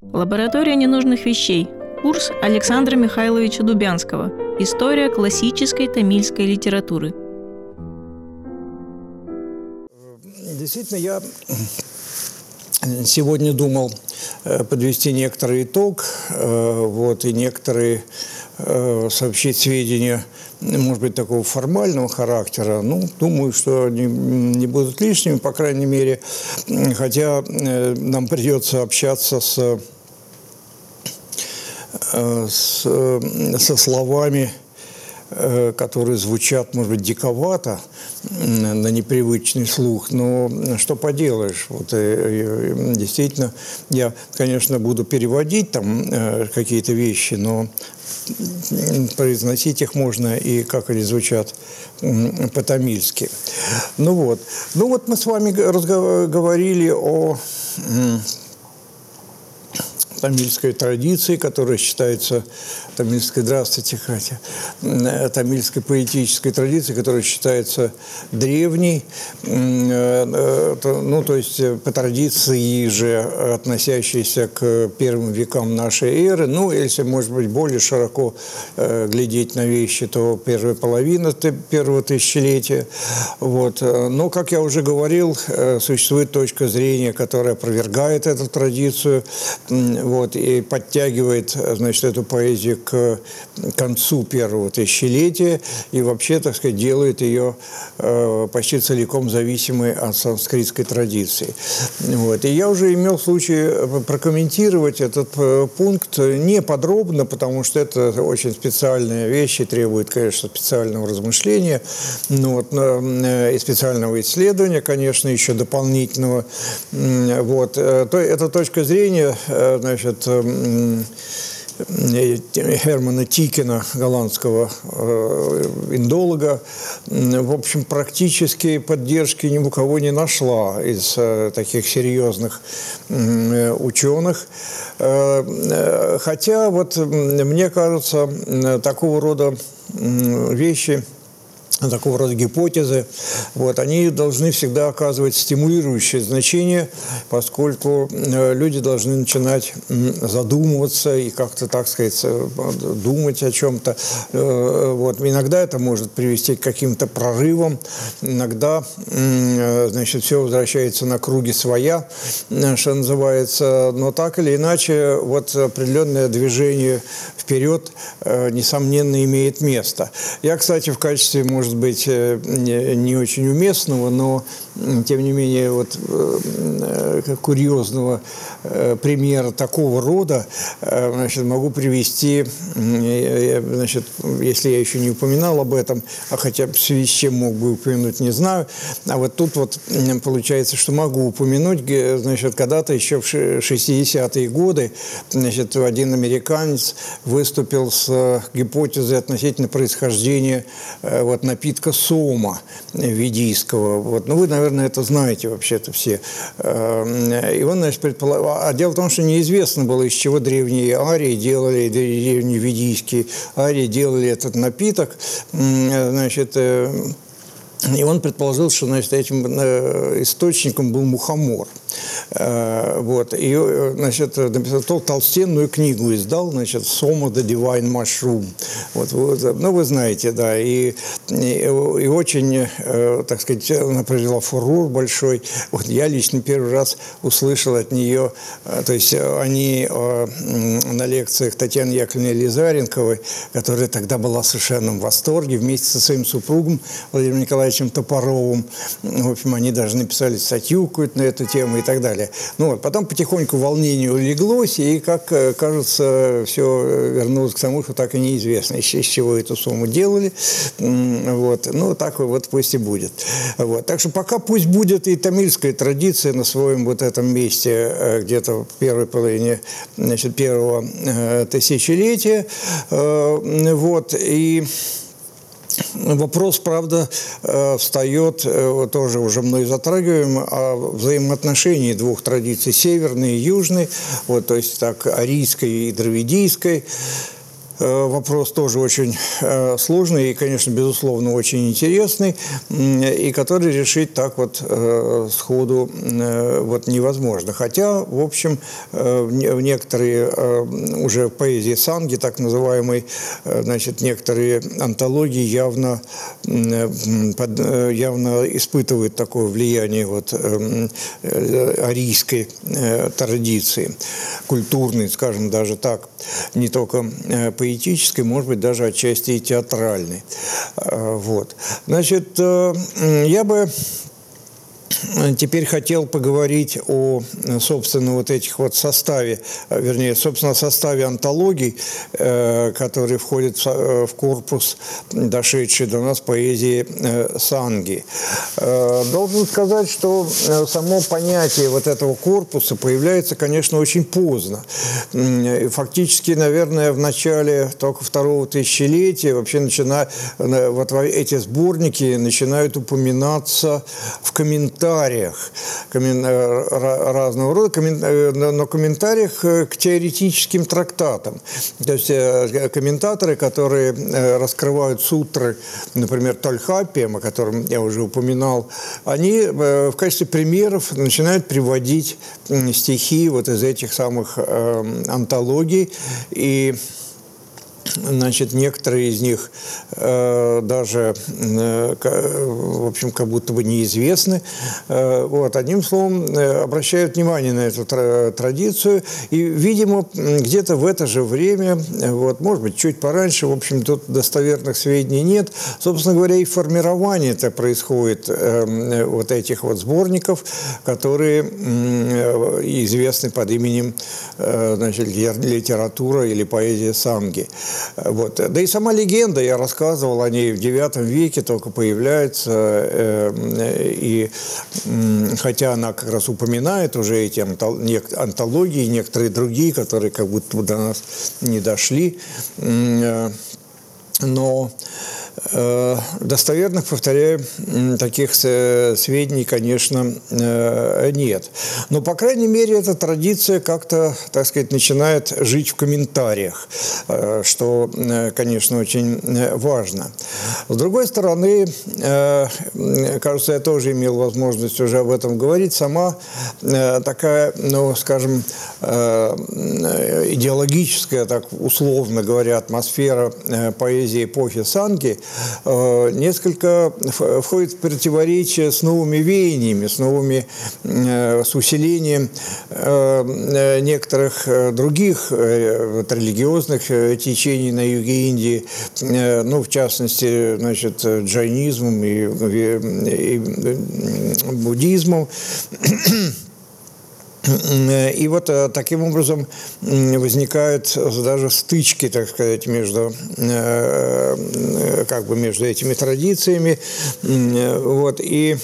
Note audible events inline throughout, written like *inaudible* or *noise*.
Лаборатория ненужных вещей. Курс Александра Михайловича Дубянского. История классической тамильской литературы. Действительно, я сегодня думал э, подвести некоторый итог, э, вот, и некоторые сообщить сведения, может быть, такого формального характера. Ну, думаю, что они не будут лишними, по крайней мере, хотя нам придется общаться с, с, со словами Э, которые звучат, может быть, диковато на непривычный слух, но что поделаешь, вот э, э, действительно, я, конечно, буду переводить там какие-то вещи, но произносить их можно и как они звучат по-тамильски. Ну вот, ну вот мы с вами говорили о тамильской традиции, которая считается тамильской, здравствуйте, Катя, э, тамильской поэтической традиции, которая считается древней, э, э, ну, то есть по традиции же относящейся к первым векам нашей эры, ну, если, может быть, более широко глядеть на вещи, то первая половина первого тысячелетия, вот. Но, как я уже говорил, существует точка зрения, которая опровергает эту традицию, вот, и подтягивает, значит, эту поэзию к концу первого тысячелетия и вообще, так сказать, делает ее э, почти целиком зависимой от санскритской традиции. Вот. И я уже имел случай прокомментировать этот э, пункт не подробно, потому что это очень специальные вещи, требует, конечно, специального размышления ну, вот, э, и специального исследования, конечно, еще дополнительного. Вот. То, эта точка зрения, значит, Германа Тикина, голландского э, индолога, в общем, практически поддержки ни у кого не нашла из э, таких серьезных ученых. Э, хотя вот мне кажется, такого рода вещи – такого рода гипотезы, вот, они должны всегда оказывать стимулирующее значение, поскольку э, люди должны начинать задумываться и как-то, так сказать, э, думать о чем-то. Э, вот. Иногда это может привести к каким-то прорывам, иногда, значит, все возвращается на круги своя, что называется, но так или иначе, вот определенное движение вперед, несомненно, имеет место. Я, кстати, в качестве, может может быть, э, не очень уместного, но, тем не менее, вот э, как курьезного э, примера такого рода, значит, могу привести, значит, если я еще не упоминал об этом, а хотя в связи с чем мог бы упомянуть, не знаю, а вот тут вот получается, что могу упомянуть, значит, когда-то еще в 60-е годы, значит, один американец выступил с гипотезой относительно происхождения вот напитка сома ведийского. Вот. Ну, вы, наверное, это знаете вообще-то все. Эм, и он, значит, предполагал... А дело в том, что неизвестно было, из чего древние арии делали, древние ведийские арии делали этот напиток. Значит, э, и он предположил, что значит, этим э, источником был мухомор. Э, вот. И, э, значит, написал толстенную книгу издал, значит, «Soma the Divine Mushroom». Вот, вот, ну, вы знаете, да. И, и, и очень, так сказать, она провела фурор большой. Вот я лично первый раз услышал от нее, то есть они на лекциях Татьяны Яковлевны Лизаренковой, которая тогда была в восторге, вместе со своим супругом Владимиром Николаевичем Топоровым. В общем, они даже написали статью какую-то на эту тему и так далее. Ну вот, потом потихоньку волнение улеглось, и, как э, кажется, все вернулось к тому, что так и неизвестно, из чего эту сумму делали. Вот. Ну, так вот пусть и будет. Вот. Так что пока пусть будет и тамильская традиция на своем вот этом месте э, где-то в первой половине значит, первого э, тысячелетия. Вот. И Вопрос, правда, э, встает, э, тоже уже мной затрагиваем, о взаимоотношении двух традиций, северной и южной, вот, то есть так, арийской и дравидийской. Вопрос тоже очень сложный и, конечно, безусловно, очень интересный, и который решить так вот сходу вот невозможно. Хотя, в общем, в некоторые уже в поэзии санги, так называемой, значит, некоторые антологии явно, явно испытывают такое влияние вот арийской традиции, культурной, скажем даже так, не только э, поэтической, может быть, даже отчасти и театральной. Э, вот. Значит, э, я бы теперь хотел поговорить о, собственно, вот этих вот составе, вернее, собственно, составе антологий, э, которые входят в корпус, дошедший до нас поэзии э, Санги. Э, должен сказать, что само понятие вот этого корпуса появляется, конечно, очень поздно. Фактически, наверное, в начале только второго тысячелетия вообще начина, вот эти сборники начинают упоминаться в комментариях комментариях э, разного рода, э, но комментариях э, к теоретическим трактатам. То есть комментаторы, которые раскрывают сутры, например, Тольхапием, о котором я уже упоминал, они в качестве примеров начинают приводить стихи вот из этих самых антологий и Значит, некоторые из них э, даже, э, в общем, как будто бы неизвестны. Э, вот, одним словом, э, обращают внимание на эту традицию. И, видимо, где-то в это же время, вот, может быть, чуть пораньше, в общем, тут достоверных сведений нет. Собственно говоря, и формирование это происходит э, вот этих вот сборников, которые э, известны под именем э, значит, литература или поэзия Санги. Вот. Да и сама легенда, я рассказывал о ней в IX веке, только появляется, э, и хотя она как раз упоминает уже эти антологии, некоторые другие, которые как будто до нас не дошли, э, но Э, достоверных, повторяю, таких сведений, конечно, э, нет. Но, по крайней мере, эта традиция как-то, так сказать, начинает жить в комментариях, э, что, конечно, очень важно. С другой стороны, кажется, я тоже имел возможность уже об этом говорить, сама такая, ну, скажем, идеологическая, так условно говоря, атмосфера поэзии эпохи Санки – Э, несколько входит в противоречие с новыми веяниями, с новыми, э, с усилением э, некоторых других религиозных течений на юге Индии, ну, в частности, значит, джайнизмом и, и, и буддизмом. И вот э, таким образом возникают даже стычки, так сказать, между, э, как бы между этими традициями. Вот, и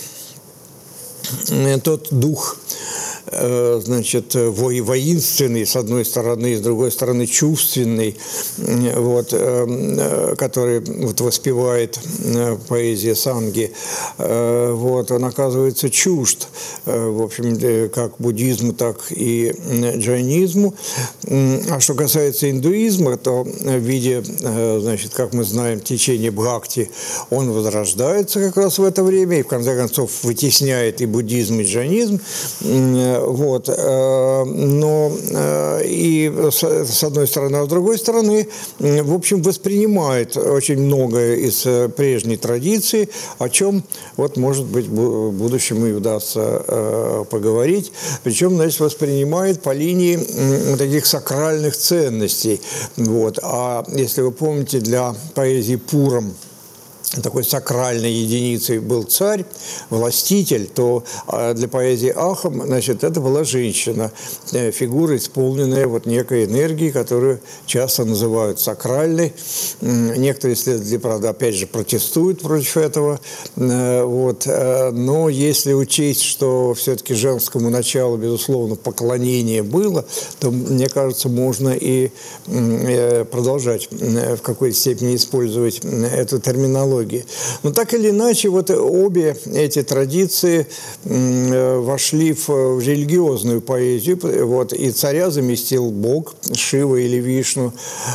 тот дух Э, значит, воинственный, с одной стороны, с другой стороны, чувственный, вот, э, который вот, воспевает э, поэзия Санги, вот, он оказывается чужд, в общем, как буддизму, так и джайнизму. А что касается индуизма, то в виде, значит, как мы знаем, течения Бхакти, он возрождается как раз в это время и, в конце концов, вытесняет и буддизм, и джайнизм. Вот. Э, но э, и с одной стороны, а с другой стороны, в общем, воспринимает очень многое из э, прежней традиции, о чем, вот, может быть, в будущем и удастся поговорить. Причем, значит, воспринимает по линии таких сакральных ценностей. Вот. А если вы помните, для поэзии Пуром такой сакральной единицей был царь, властитель, то а, для поэзии Ахам, значит, это была женщина, э, фигура, исполненная вот некой энергией, которую часто называют сакральной. Некоторые исследователи, правда, опять же, протестуют против этого. Э, вот. Э, но если учесть, что все-таки женскому началу, безусловно, поклонение было, то, мне кажется, можно и продолжать в какой-то степени использовать эту терминологию антологии. Но так или иначе, вот обе эти традиции вошли в религиозную поэзию, вот, и царя заместил Бог, Шива или Вишну,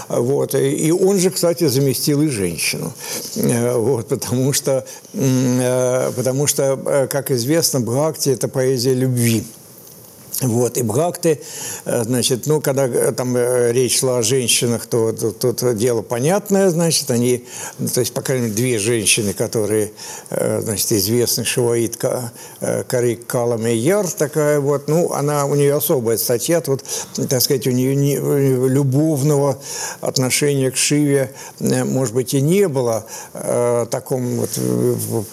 вот, и он же, кстати, заместил и женщину, вот, потому что, потому что, как известно, Бхакти – это поэзия любви. Вот, и Бхакты, э, значит, ну, когда э, там э, речь шла о женщинах, то тут, дело понятное, значит, они, то есть, по крайней мере, две женщины, которые, значит, известны, Шиваитка Карик Яр, такая вот, ну, она, у нее особая статья, вот, так сказать, у нее не, любовного отношения к Шиве, может быть, и не было в таком вот, в,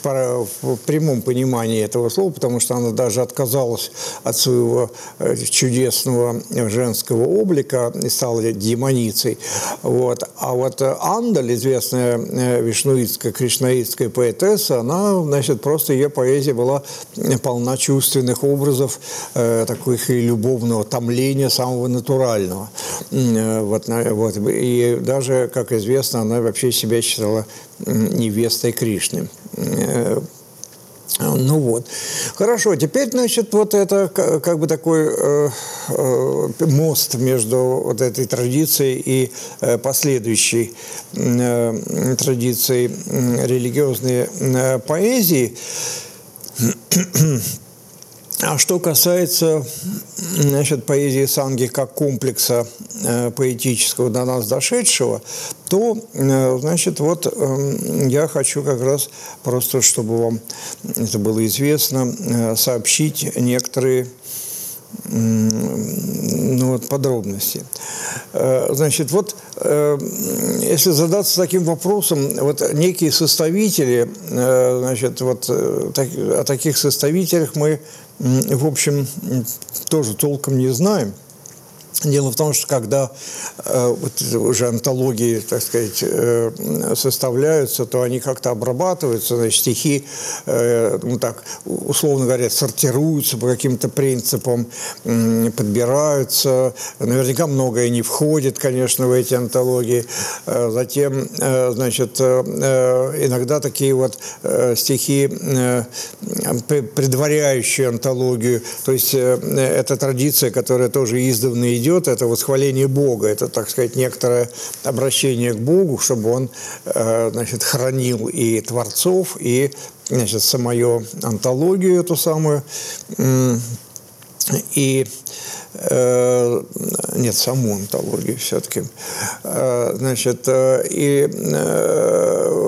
в прямом понимании этого слова, потому что она даже отказалась от своего Э, чудесного женского облика и стала демоницей. Вот. А вот Андаль, известная э, вишнуистская, кришнаистская поэтесса, она, значит, просто ее поэзия была полна чувственных образов, э, таких и любовного томления самого натурального. Вот, вот. И даже, как известно, она вообще себя считала невестой Кришны. Ну вот. Хорошо, теперь, значит, вот это как бы такой э, э, мост между вот этой традицией и э, последующей э, традицией религиозной э, поэзии. А что касается значит, поэзии Санги как комплекса э, поэтического до нас дошедшего, то, э, значит, вот э, я хочу как раз просто, чтобы вам это было известно, э, сообщить некоторые ну, вот, подробности. Э, значит, вот э, если задаться таким вопросом, вот некие составители, э, значит, вот о таких составителях мы в общем, тоже толком не знаем. Дело в том, что когда э, вот уже антологии, так сказать, э, составляются, то они как-то обрабатываются, значит, стихи, э, ну так, условно говоря, сортируются по каким-то принципам, э, подбираются. Наверняка многое не входит, конечно, в эти антологии. Э, затем, э, значит, э, э иногда такие вот э, стихи, э, предваряющие антологию, то есть э, это традиция, которая тоже издавна идет, идет, это восхваление Бога, это, так сказать, некоторое обращение к Богу, чтобы он, э, значит, хранил и творцов, и, значит, самую антологию эту самую, и нет, саму антологию все-таки. Э, значит, э, и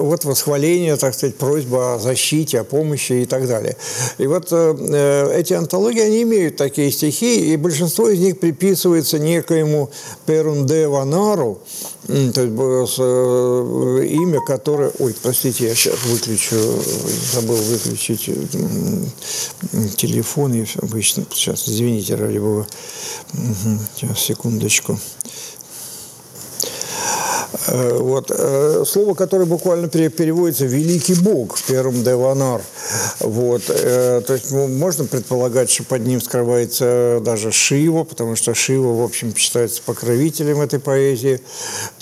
вот восхваление, так сказать, просьба о защите, о помощи и так далее. И вот эти антологии, они имеют такие стихи, и большинство из них приписывается некоему Перунде Ванару, то есть имя, которое... Ой, простите, я сейчас выключу, забыл выключить телефон, я обычно сейчас, извините, ради бога. Сейчас, секундочку. Э, вот. Э, слово, которое буквально переводится «великий Бог» в первом Деванар. Вот. Э, то есть ну, можно предполагать, что под ним скрывается даже Шива, потому что Шива, в общем, считается покровителем этой поэзии.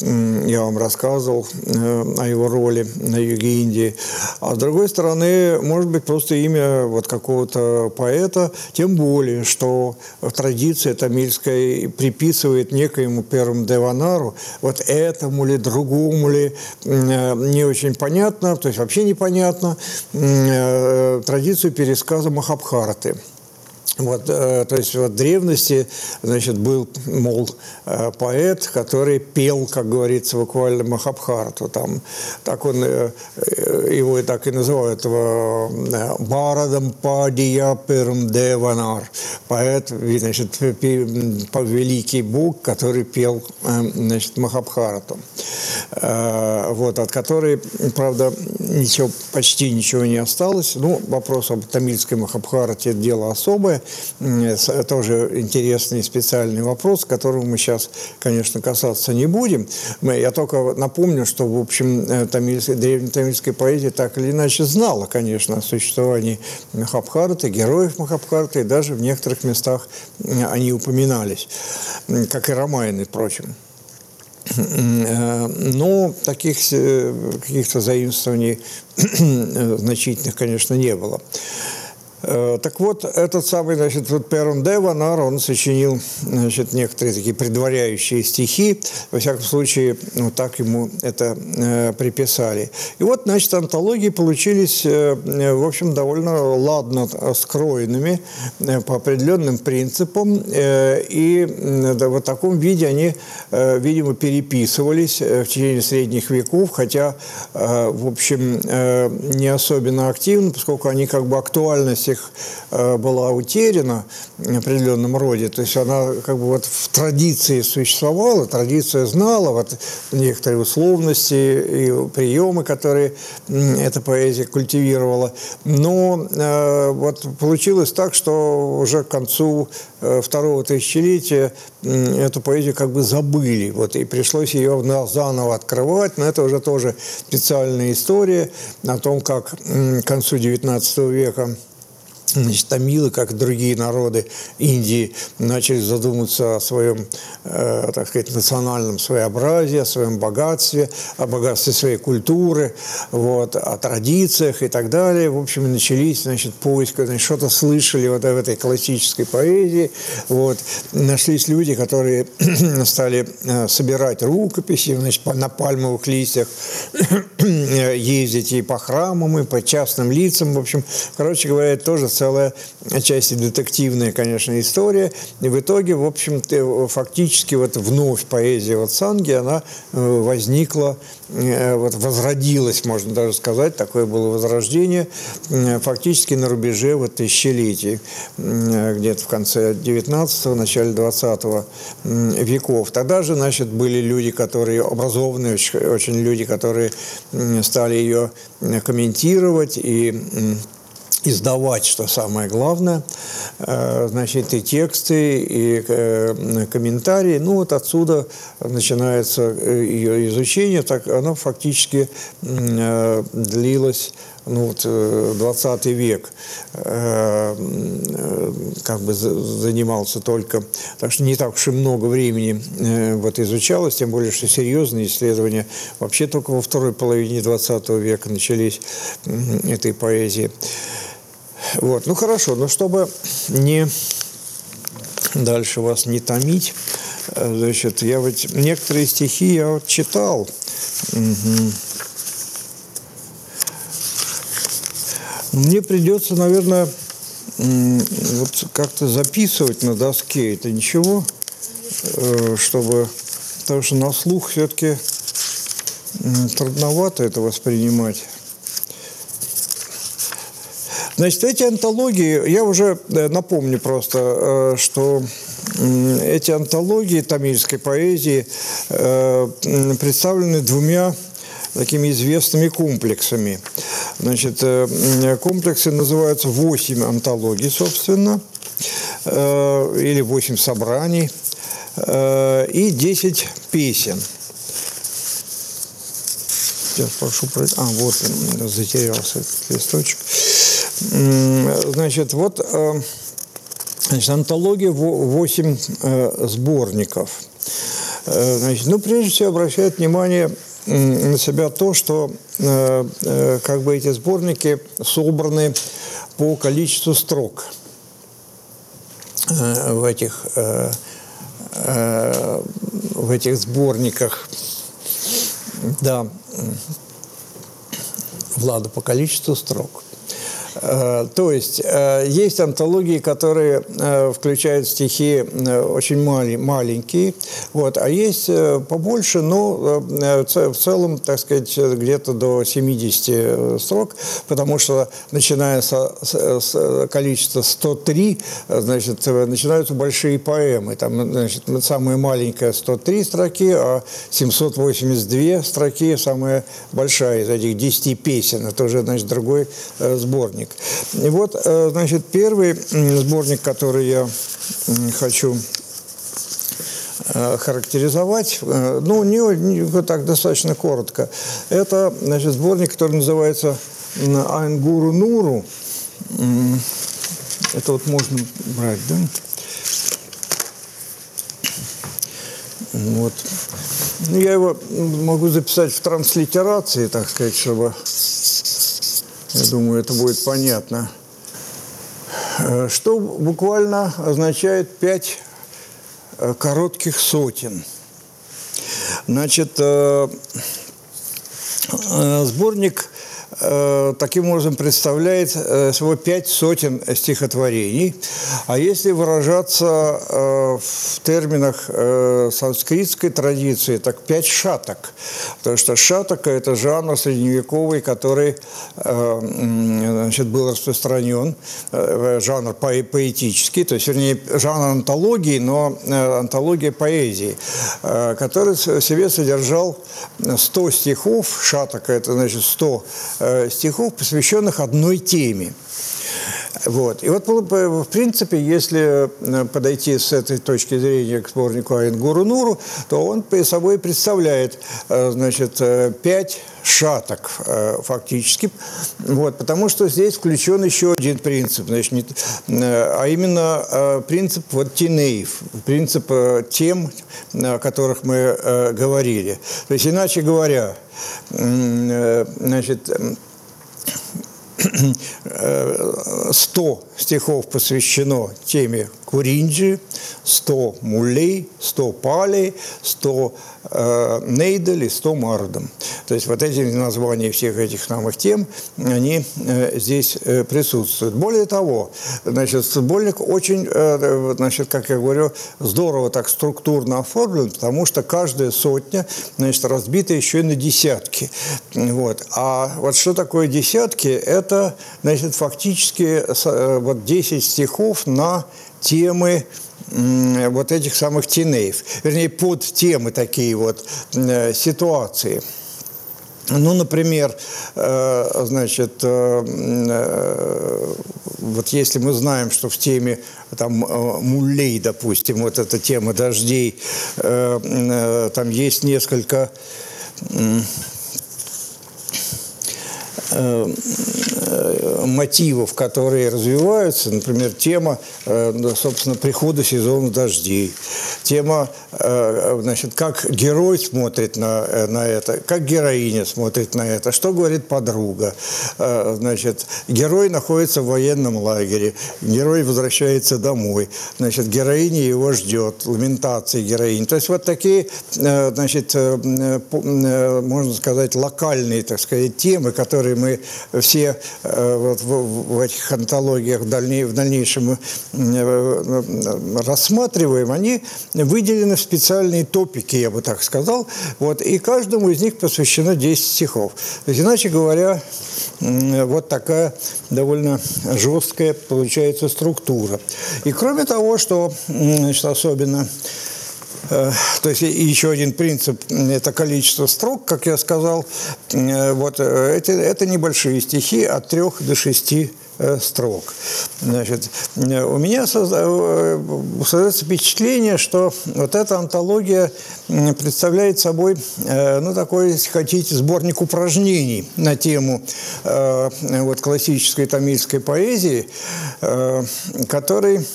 Я вам рассказывал о его роли на юге Индии. А с другой стороны, может быть, просто имя вот какого-то поэта, тем более, что традиция тамильская приписывает некоему первому Деванару вот этому ли, другому ли, э, не очень понятно, то есть вообще непонятно, э, традицию пересказа Махабхараты. Вот, э, то есть в древности, значит, был, мол, э, поэт, который пел, как говорится, буквально Махабхарату. Там, так он, э, его и так и называют, Барадам Падия Перм Деванар. Поэт, значит, великий бог, который пел, значит, Махабхарату. Вот, от которой, правда, ничего, почти ничего не осталось. Ну, вопрос об тамильской Махабхарате – дело особое тоже интересный специальный вопрос, которого мы сейчас, конечно, касаться не будем. Я только напомню, что, в общем, э, тамильская, древнетамильская поэзия так или иначе знала, конечно, о существовании Махабхараты, героев Махабхараты, и даже в некоторых местах они упоминались, как и Ромайны, впрочем. Но таких каких-то заимствований *clears throat* значительных, конечно, не было. Э, так вот, этот самый, значит, вот Перон Деванар, он сочинил, значит, некоторые такие предваряющие стихи, во всяком случае, ну, так ему это э, приписали. И вот, значит, антологии получились, э, в общем, довольно ладно скроенными э, по определенным принципам, э, и да, в таком виде они, э, видимо, переписывались э, в течение средних веков, хотя, э, в общем, э, не особенно активно, поскольку они как бы актуальность их э, была утеряна в определенном роде. То есть она как бы вот в традиции существовала, традиция знала вот некоторые условности и приемы, которые эта поэзия культивировала. Но э, вот получилось так, что уже к концу э, второго тысячелетия эту поэзию как бы забыли. Вот, и пришлось ее заново открывать, но это уже тоже специальная история о том, как к концу XIX века Значит, тамилы, как другие народы Индии, начали задумываться о своем, э, так сказать, национальном своеобразии, о своем богатстве, о богатстве своей культуры, вот, о традициях и так далее. В общем, начались, значит, поиски, значит, что-то слышали вот в этой классической поэзии. Вот. Нашлись люди, которые *clears throat* стали э, собирать рукописи, значит, на пальмовых листьях *clears throat* ездить и по храмам, и по частным лицам. В общем, короче говоря, тоже целая отчасти детективная, конечно, история. И в итоге, в общем-то, фактически вот вновь поэзия вот Санги, она э, возникла, э, вот возродилась, можно даже сказать, такое было возрождение, э, фактически на рубеже вот тысячелетий, где-то в конце 19-го, начале 20 веков. Тогда же, значит, были люди, которые образованные, очень люди, которые стали ее комментировать и издавать, что самое главное, э, значит, и тексты, и э, комментарии. Ну, вот отсюда начинается э, ее изучение, так оно фактически длилось ну вот 20 век как бы занимался только, так что не так уж и много времени вот изучалось, тем более, что серьезные исследования вообще только во второй половине 20 века начались этой поэзии. Вот, ну хорошо, но чтобы не дальше вас не томить, э, значит, я вот некоторые стихи я вот читал. Угу. Мне придется, наверное, вот как-то записывать на доске это ничего, э, чтобы, потому что на слух все-таки трудновато это воспринимать. Значит, эти антологии, я уже э, напомню просто, э, что эти антологии тамильской поэзии э, представлены двумя такими известными комплексами. Значит, комплексы называются «Восемь антологий», собственно, или «Восемь собраний», и «Десять песен». Сейчас прошу... А, вот затерялся этот листочек. Значит, вот э, значит, антология 8 э, сборников. Э, значит, ну, прежде всего, обращает внимание на себя то, что как бы эти сборники собраны по количеству строк в этих, в этих сборниках. Да, Влада, по количеству строк. Э, то есть э, есть антологии, которые э, включают стихи очень маленькие, вот, а есть побольше, но в целом, так сказать, где-то до 70 строк, потому что начиная со, с количества 103, значит, начинаются большие поэмы. Там, значит, самая маленькая 103 строки, а 782 строки самая большая из этих 10 песен. Это уже, значит, другой сборник сборник. И вот, э, значит, первый сборник, который я хочу э, характеризовать, э, ну, не, не так достаточно коротко. Это, значит, сборник, который называется «Айнгуру Нуру». Это вот можно брать, да? Вот. Ну, я его могу записать в транслитерации, так сказать, чтобы, я думаю, это будет понятно. Э, что буквально означает пять э, коротких сотен. Значит, э, сборник таким образом представляет э, всего пять сотен стихотворений. А если выражаться э, в терминах санскритской традиции, так пять шаток. Потому что шатока – это жанр средневековый, который значит, был распространен, жанр поэтический, то есть, вернее, жанр антологии, но антология поэзии, который в себе содержал 100 стихов, шатока – это значит 100 Э, стихов, посвященных одной теме. Вот. И вот, в принципе, если э, подойти с этой точки зрения к сборнику Айн Нуру, то он собой представляет, э, значит, пять шаток фактически, вот, потому что здесь включен еще один принцип, значит, а именно принцип вот тенеев, принцип тем, о которых мы говорили. То есть, иначе говоря, значит, *clears throat* 100 стихов посвящено теме Куринджи, 100 мулей, 100 палей, 100 э, нейдель и 100 мардом. То есть вот эти названия всех этих самых тем, они э, здесь э, присутствуют. Более того, значит, сборник очень, э, значит, как я говорю, здорово так структурно оформлен, потому что каждая сотня, значит, разбита еще и на десятки. Вот. А вот что такое десятки? Это, значит, фактически э, вот 10 стихов на темы вот этих самых тенеев, вернее, под темы такие вот э, ситуации. Ну, например, э, значит, э, вот если мы знаем, что в теме там мулей, допустим, вот эта тема дождей, там есть несколько Э, мотивов, которые развиваются, например, тема, э, собственно, прихода сезона дождей, тема, э, значит, как герой смотрит на, на это, как героиня смотрит на это, что говорит подруга. Значит, герой находится в военном лагере, герой возвращается домой, значит, героиня его ждет, ламентации героини. То есть вот такие, значит, можно сказать, локальные, так сказать, темы, которые мы все э, вот в, этих антологиях дальней, в дальнейшем э, э, рассматриваем, они выделены в специальные топики, я бы так сказал, вот, и каждому из них посвящено 10 стихов. То есть, иначе говоря, вот такая довольно жесткая получается структура. И кроме того, что значит, особенно то есть еще один принцип – это количество строк, как я сказал. Э, вот э, эти, это небольшие стихи от трех до шести строк. Значит, у меня создается впечатление, что вот эта антология представляет собой, ну, такой, если хотите, сборник упражнений на тему вот, классической тамильской поэзии, который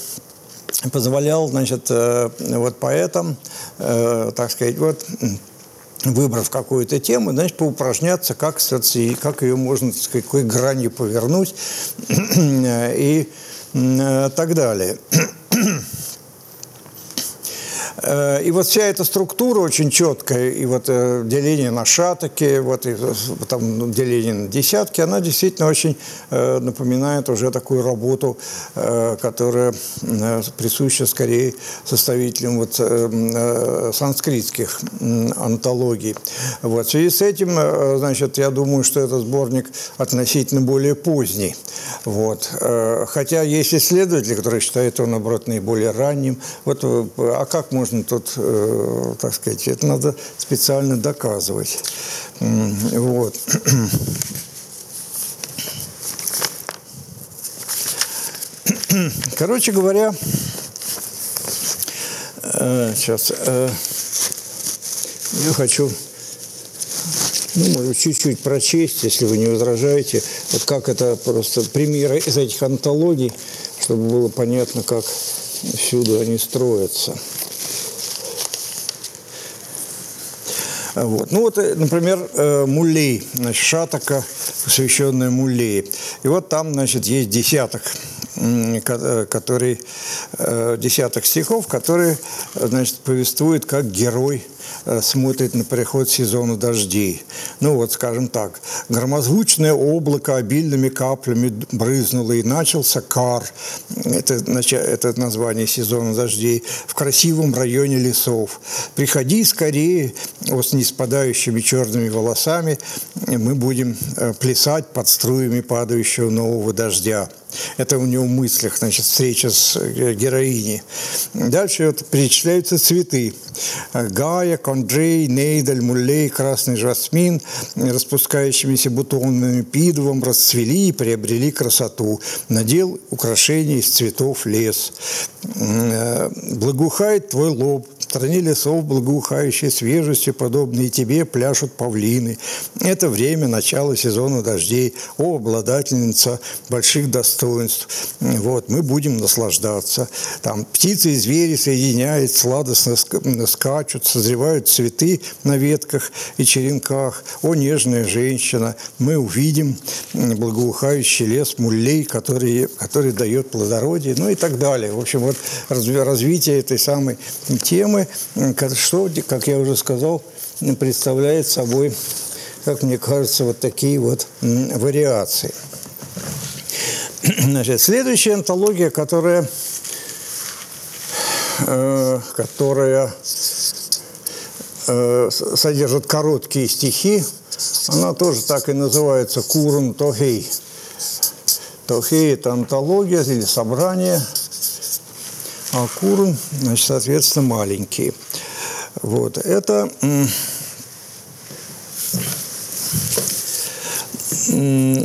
позволял, значит, э, вот поэтам, э, так сказать, вот выбрав какую-то тему, значит, поупражняться, как, как ее можно, сказать, какой гранью повернуть *clears throat* и э, так далее. *clears throat* Э, и вот вся эта структура очень четкая, и вот э, деление на шатоки, вот и там ну, деление на десятки, она действительно очень э, напоминает уже такую работу, которая присуща скорее составителям вот санскритских антологий. Вот. В связи с этим, значит, я думаю, что этот сборник относительно более поздний. Вот. Хотя есть исследователи, которые считают его, наоборот, наиболее ранним. Вот, а как можно можно тут, э, так сказать, это надо специально доказывать. Вот. Короче говоря, э, сейчас э, я хочу ну, чуть-чуть прочесть, если вы не возражаете, вот как это просто примеры из этих антологий, чтобы было понятно, как всюду они строятся. Вот. Ну вот, э, например, э, Мулей, значит, шатака, посвященная Муллее. И вот там, значит, есть десяток который, десяток стихов, которые, значит, повествуют, как герой Э, смотрит на приход сезона дождей. Ну вот, скажем так, громозвучное облако обильными каплями брызнуло и начался кар, это, это название сезона дождей, в красивом районе лесов. Приходи скорее, вот с неспадающими черными волосами, мы будем э, плясать под струями падающего нового дождя. Это у него в мыслях, значит, встреча с э, героиней. Дальше вот перечисляются цветы. Гая, конджей, нейдаль, муллей, красный жасмин, распускающимися бутонами пидовым расцвели и приобрели красоту. Надел украшения из цветов лес. Э, благоухает твой лоб, стране лесов, благоухающей свежестью, подобные тебе, пляшут павлины. Это время начала сезона дождей. О, обладательница больших достоинств. Вот, мы будем наслаждаться. Там птицы и звери соединяют, сладостно скачут, созревают цветы на ветках и черенках. О, нежная женщина, мы увидим благоухающий лес муллей, который, который дает плодородие, ну и так далее. В общем, вот развитие этой самой темы что, как я уже сказал, представляет собой, как мне кажется, вот такие вот вариации. Значит, следующая антология, которая, э, которая э, содержит короткие стихи, она тоже так и называется «Курун Тохей». Тохей – это антология или собрание – а куры, значит, соответственно, маленькие. Вот. Это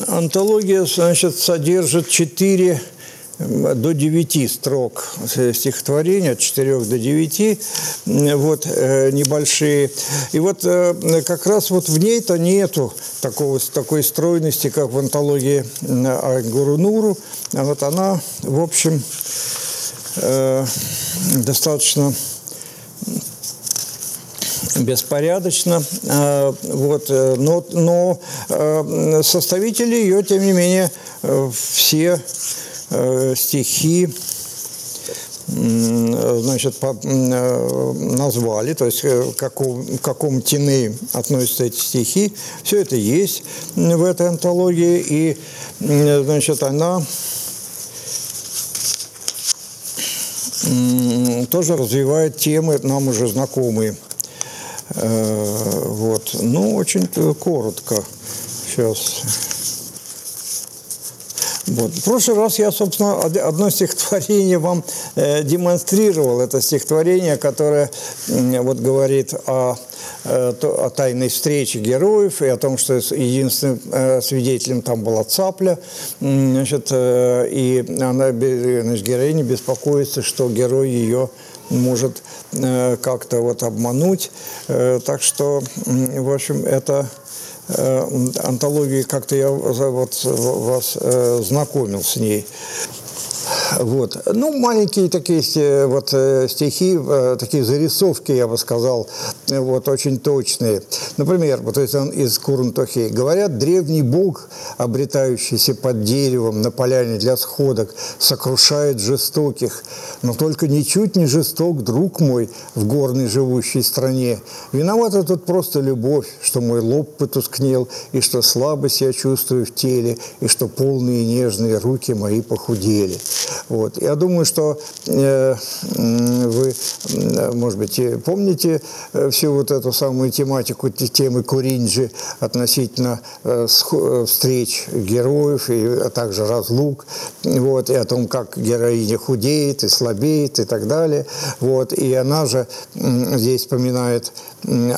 антология, значит, содержит четыре до девяти строк стихотворения, от четырех до девяти, вот, э, небольшие. И вот э, как раз вот в ней-то нету такого, такой стройности, как в антологии Айгуру А вот она, в общем, Э, достаточно беспорядочно, э, вот, э, но, но составители ее, тем не менее, все стихи значит, назвали, то есть к какому, к какому тины относятся эти стихи. Все это есть в этой антологии, и значит, она тоже развивает темы нам уже знакомые. Э, вот. Ну, очень коротко. Сейчас. Вот. В прошлый раз я, собственно, одно стихотворение вам э, демонстрировал. Это стихотворение, которое э, вот говорит о Э, о тайной встрече героев и о том, что единственным э, свидетелем там была цапля. Значит, э, и она, значит, героиня беспокоится, что герой ее может как-то вот обмануть. Так что, в общем, это антология, как-то я вот вас знакомил с ней. Вот. Ну, маленькие такие э, вот э, стихи, э, такие зарисовки, я бы сказал, вот очень точные. Например, вот из, из Курунтохи. Говорят, древний бог, обретающийся под деревом на поляне для сходок, сокрушает жестоких, но только ничуть не жесток, друг мой, в горной живущей стране. Виновата тут просто любовь, что мой лоб потускнел, и что слабость я чувствую в теле, и что полные нежные руки мои похудели. Вот. Я думаю, что э, вы, может быть, помните э, всю вот эту самую тематику, темы Куринджи относительно э, э, встреч героев, и, а также разлук, вот, и о том, как героиня худеет и слабеет и так далее. Вот. И она же здесь вспоминает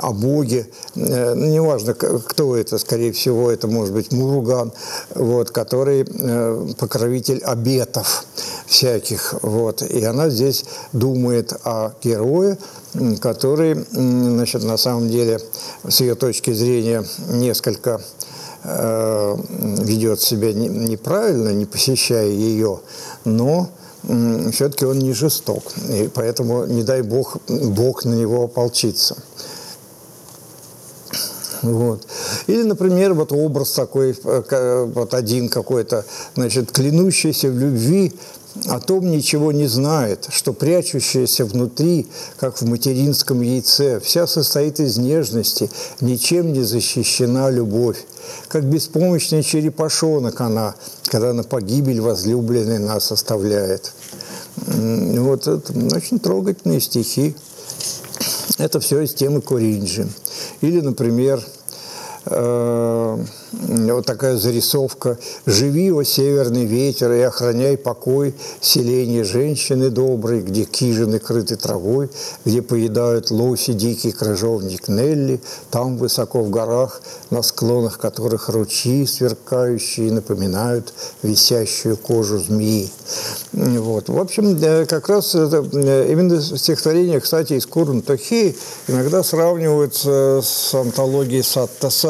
о Боге, э, ну, неважно, кто это, скорее всего, это может быть Муруган, вот, который э, покровитель обетов всяких. Вот. И она здесь думает о герое, который, значит, на самом деле, с ее точки зрения, несколько э, ведет себя неправильно, не посещая ее, но все-таки он не жесток, и поэтому, не дай бог, Бог на него ополчится. Вот. Или, например, вот образ такой, вот один какой-то, значит, клянущийся в любви, о том ничего не знает, что прячущаяся внутри, как в материнском яйце, вся состоит из нежности, ничем не защищена любовь. Как беспомощный черепашонок она, когда на погибель возлюбленный нас оставляет. Вот это очень трогательные стихи. Это все из темы Куринджи. Или, например, э, вот такая зарисовка «Живи, о северный ветер, и охраняй покой селения женщины доброй, где хижины крыты травой, где поедают лоси дикий крыжовник Нелли, там высоко в горах, на склонах которых ручьи сверкающие напоминают висящую кожу змеи». Вот. В общем, как раз это, именно стихотворение, кстати, из Курн Тохи иногда сравниваются с антологией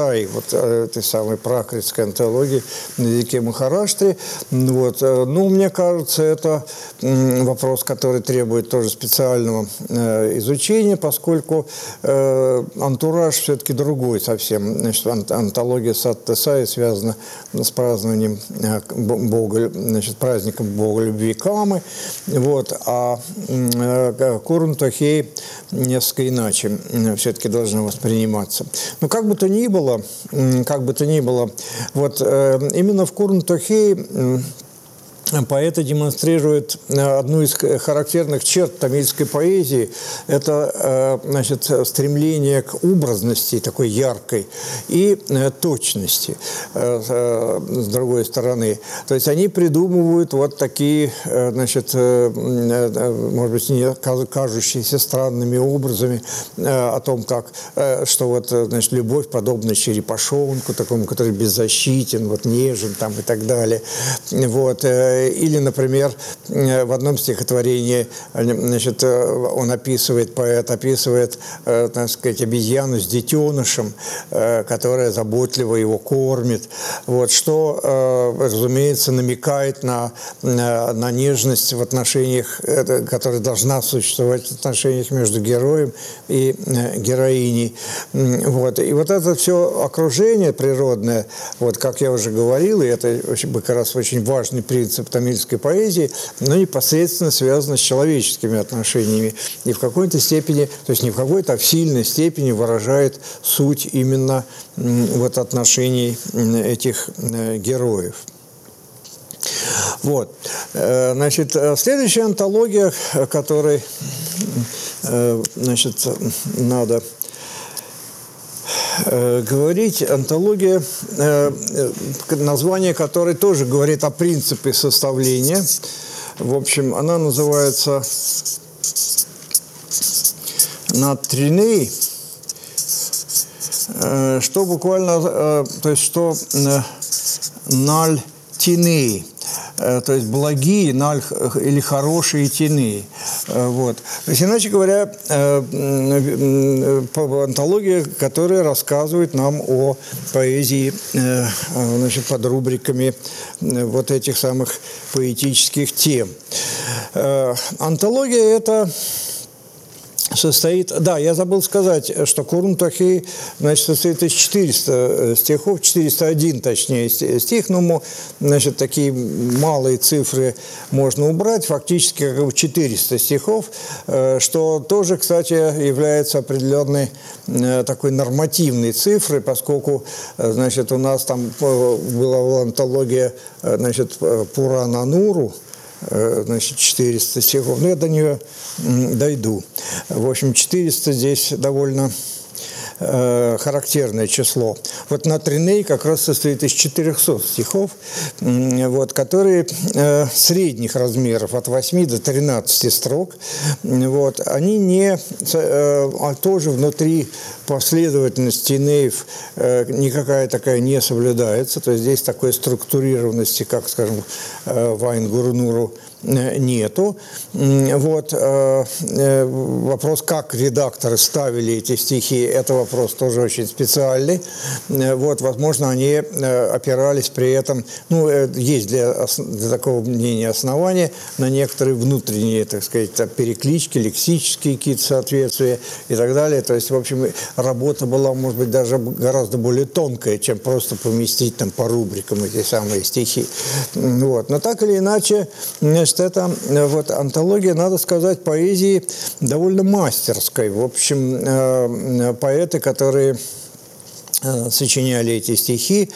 Саттасай, вот э, этой самой пракритской антологии на языке Махараштри. Вот. Э, ну, мне кажется, это вопрос, который требует тоже специального э, изучения, поскольку антураж все-таки другой совсем. Значит, антология Саттесаи связана с празднованием Бога, значит, праздником Бога любви Камы. Вот. А Курун Тохей несколько иначе все-таки должна восприниматься. Но как бы то ни было, как бы то ни было, вот э, именно в Курн-Тохей Поэты демонстрируют э, одну из характерных черт тамильской поэзии. Это э, значит, стремление к образности такой яркой и э, точности с другой стороны. То есть они придумывают вот такие, значит, может быть, не кажущиеся странными образами о том, как, что вот, значит, любовь подобна черепашонку, такому, который беззащитен, вот нежен там и так далее. Вот или, например, э, в одном стихотворении значит, э, он описывает, поэт описывает, э, так сказать, обезьяну с детенышем, которая заботливо его кормит. Вот, что, разумеется, намекает на, на нежность в отношениях, которая должна существовать в отношениях между героем и героиней. Вот. И вот это все окружение природное, вот как я уже говорил, и это как раз очень важный принцип тамильской поэзии, но непосредственно связано с человеческими отношениями. И в какой-то степени, то есть не в какой-то, а в сильной степени выражает суть именно вот отношений этих э, героев. Вот. Э, значит, э, следующая антология, которой значит, надо Э, говорить. Антология, э, название которой тоже говорит о принципе составления. В общем, она называется «Натриней», э, что буквально, то есть что «наль тиней», Э, то есть благие или хорошие тени. Э, вот. То есть, иначе говоря, э, антология, которая рассказывает нам о поэзии значит, под рубриками вот этих самых поэтических тем. Антология – это состоит... Да, я забыл сказать, что Курм Тахей, значит, состоит из 400 э, стихов, 401, точнее, стих, но, значит, такие малые цифры можно убрать, фактически как бы 400 стихов, э, что тоже, кстати, является определенной э, такой нормативной цифрой, поскольку, значит, у нас там была антология, значит, Пурана Нуру, значит, 400 стихов. Но я до нее дойду. В общем, 400 здесь довольно э, характерное число. Вот на Триней как раз состоит из 400 стихов, вот, которые э, средних размеров, от 8 до 13 строк. Вот, они не, э, а тоже внутри последовательности Нейв никакая такая не соблюдается, то есть здесь такой структурированности, как, скажем, э, Вайн Гурнуру нету. Вот. Вопрос, как редакторы ставили эти стихи, это вопрос тоже очень специальный. Вот, возможно, они опирались при этом, ну, есть для, для такого мнения основания на некоторые внутренние, так сказать, переклички, лексические какие-то соответствия и так далее. То есть, в общем, работа была, может быть, даже гораздо более тонкая, чем просто поместить там по рубрикам эти самые стихи. Вот. Но так или иначе, значит, это вот антология, надо сказать, поэзии довольно мастерской. В общем, э, поэты, которые Э, сочиняли эти стихи,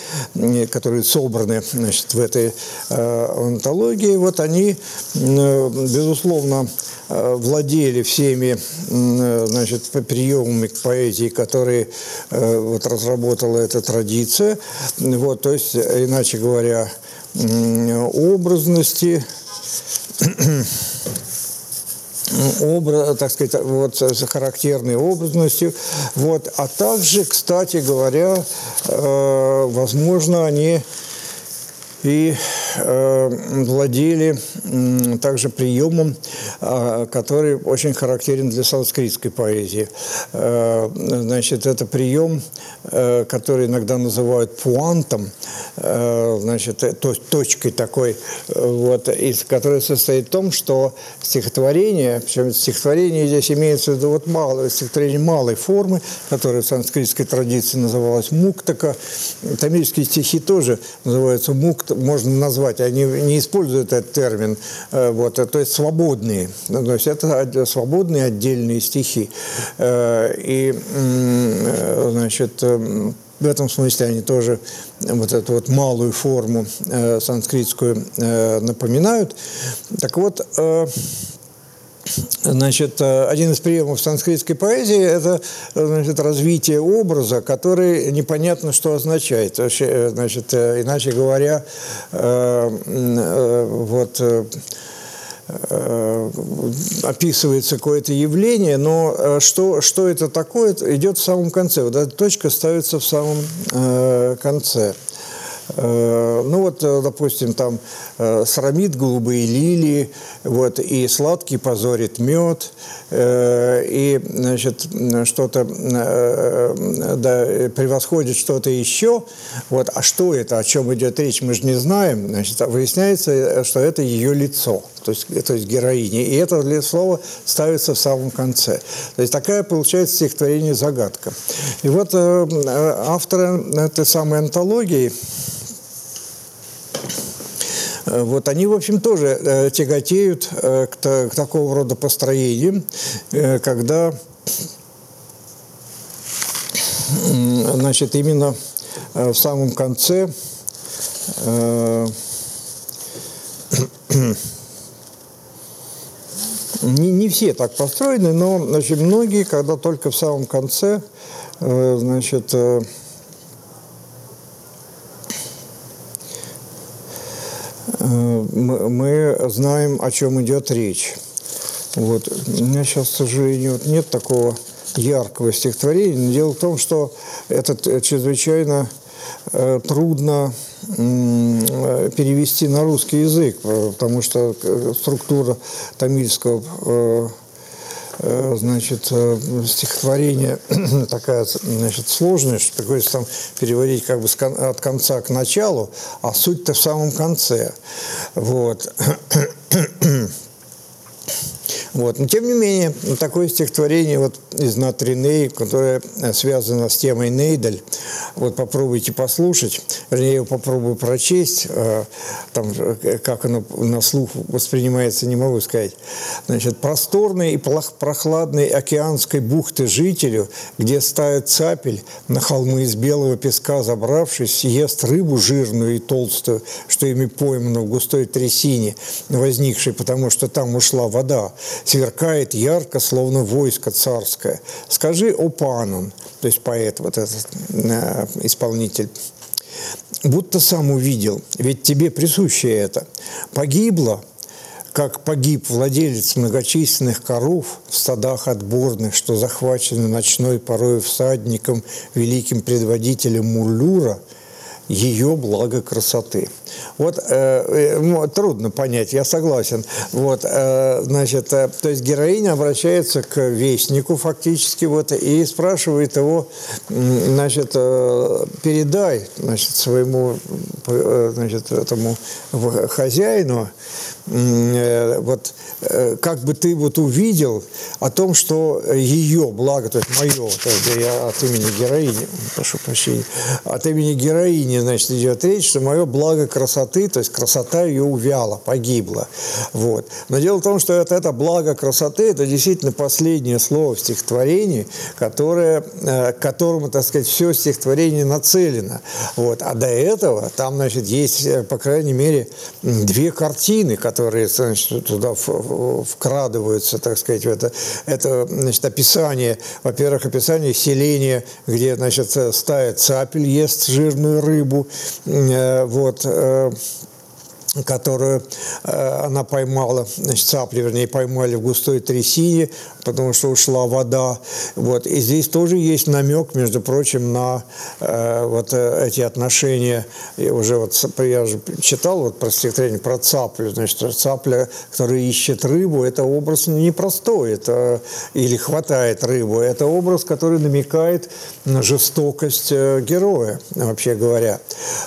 которые собраны значит, в этой э, антологии, вот они, э, безусловно, владели всеми значит, приемами к поэзии, которые вот, разработала эта традиция. Вот, то есть, иначе говоря, образности, образ, так сказать, вот с характерной образностью. Вот. А также, кстати говоря, э, возможно, они и владели э, также приемом, э, который очень характерен для санскритской поэзии. Э, значит, это прием, э, который иногда называют пуантом, значит, то, точкой такой, вот, из, которая состоит в том, что стихотворение, причем стихотворение здесь имеется в виду вот малое, стихотворение малой формы, которое в санскритской традиции называлось муктака. Тамильские стихи тоже называются мукта, можно назвать, они не используют этот термин, э, вот, то есть свободные, то есть это свободные отдельные стихи. Э, и, э, значит, в этом смысле они тоже вот эту вот малую форму санскритскую напоминают. Так вот, Значит, э, один из приемов санскритской поэзии – это значит, развитие образа, который непонятно, что означает. Э, значит, э, иначе говоря, вот описывается какое-то явление, но что, что это такое, идет в самом конце. Вот эта точка ставится в самом конце. Э, ну вот, э, допустим, там э, срамит голубые лилии, вот, и сладкий позорит мед, и, значит, что-то да, превосходит что-то еще. Вот, а что это, о чем идет речь, мы же не знаем. Значит, выясняется, что это ее лицо, то есть, то есть героиня. И это слово ставится в самом конце. То есть такая получается стихотворение загадка. И вот авторы этой самой антологии вот они, в общем, тоже э, тяготеют э, к, к такого рода построениям, когда значит, именно в самом конце *clears throat* не, не все так построены, но значит, многие, когда только в самом конце, значит, мы знаем, о чем идет речь. Вот. У меня сейчас, к сожалению, нет такого яркого стихотворения. Но дело в том, что это чрезвычайно э, трудно э, перевести на русский язык, потому что э, структура тамильского э, Э, значит, э, стихотворение *clears throat* такая, значит, сложная, что приходится там переводить как бы от конца к началу, а суть-то в самом конце. Вот. *clears throat* Вот. Но тем не менее, такое стихотворение вот из Натриней, которое связано с темой Нейдель, вот попробуйте послушать, вернее, я попробую прочесть, а, там, как оно на слух воспринимается, не могу сказать. Значит, просторной и прохладной океанской бухты жителю, где стая цапель на холмы из белого песка забравшись, ест рыбу жирную и толстую, что ими поймано в густой трясине, возникшей, потому что там ушла вода, сверкает ярко, словно войско царское. Скажи, о панон, то есть поэт, вот этот э, исполнитель, будто сам увидел, ведь тебе присуще это. Погибло, как погиб владелец многочисленных коров в стадах отборных, что захвачены ночной порой всадником, великим предводителем Муллюра, ее благо красоты – Вот э, ну, трудно понять, я согласен. Вот, э, значит, э, то есть героиня обращается к вестнику фактически вот и спрашивает его, значит, э, передай, значит, своему, э, значит, этому хозяину, э, вот Э, как бы ты вот увидел о том, что ее благо, то есть мое, то есть я от имени героини, прошу прощения, от имени героини, значит, идет речь, что мое благо красоты, то есть красота ее увяла, погибла. Вот. Но дело в том, что это, это благо красоты, это действительно последнее слово в стихотворении, которое, э, к которому, так сказать, все стихотворение нацелено. Вот. А до этого там, значит, есть, э, по крайней мере, две картины, которые значит, туда вкрадываются, так сказать, в это, это значит, описание, во-первых, описание селения, где, значит, стая цапель ест жирную рыбу, э, вот, uh, которую э, она поймала, значит, цапли, вернее, поймали в густой трясине, потому что ушла вода. Вот. И здесь тоже есть намек, между прочим, на э, вот э, эти отношения. И уже вот я же читал вот про стихотворение про цаплю. Значит, цапля, которая ищет рыбу, это образ непростой. Это, или хватает рыбу. Это образ, который намекает на жестокость э, героя, вообще говоря.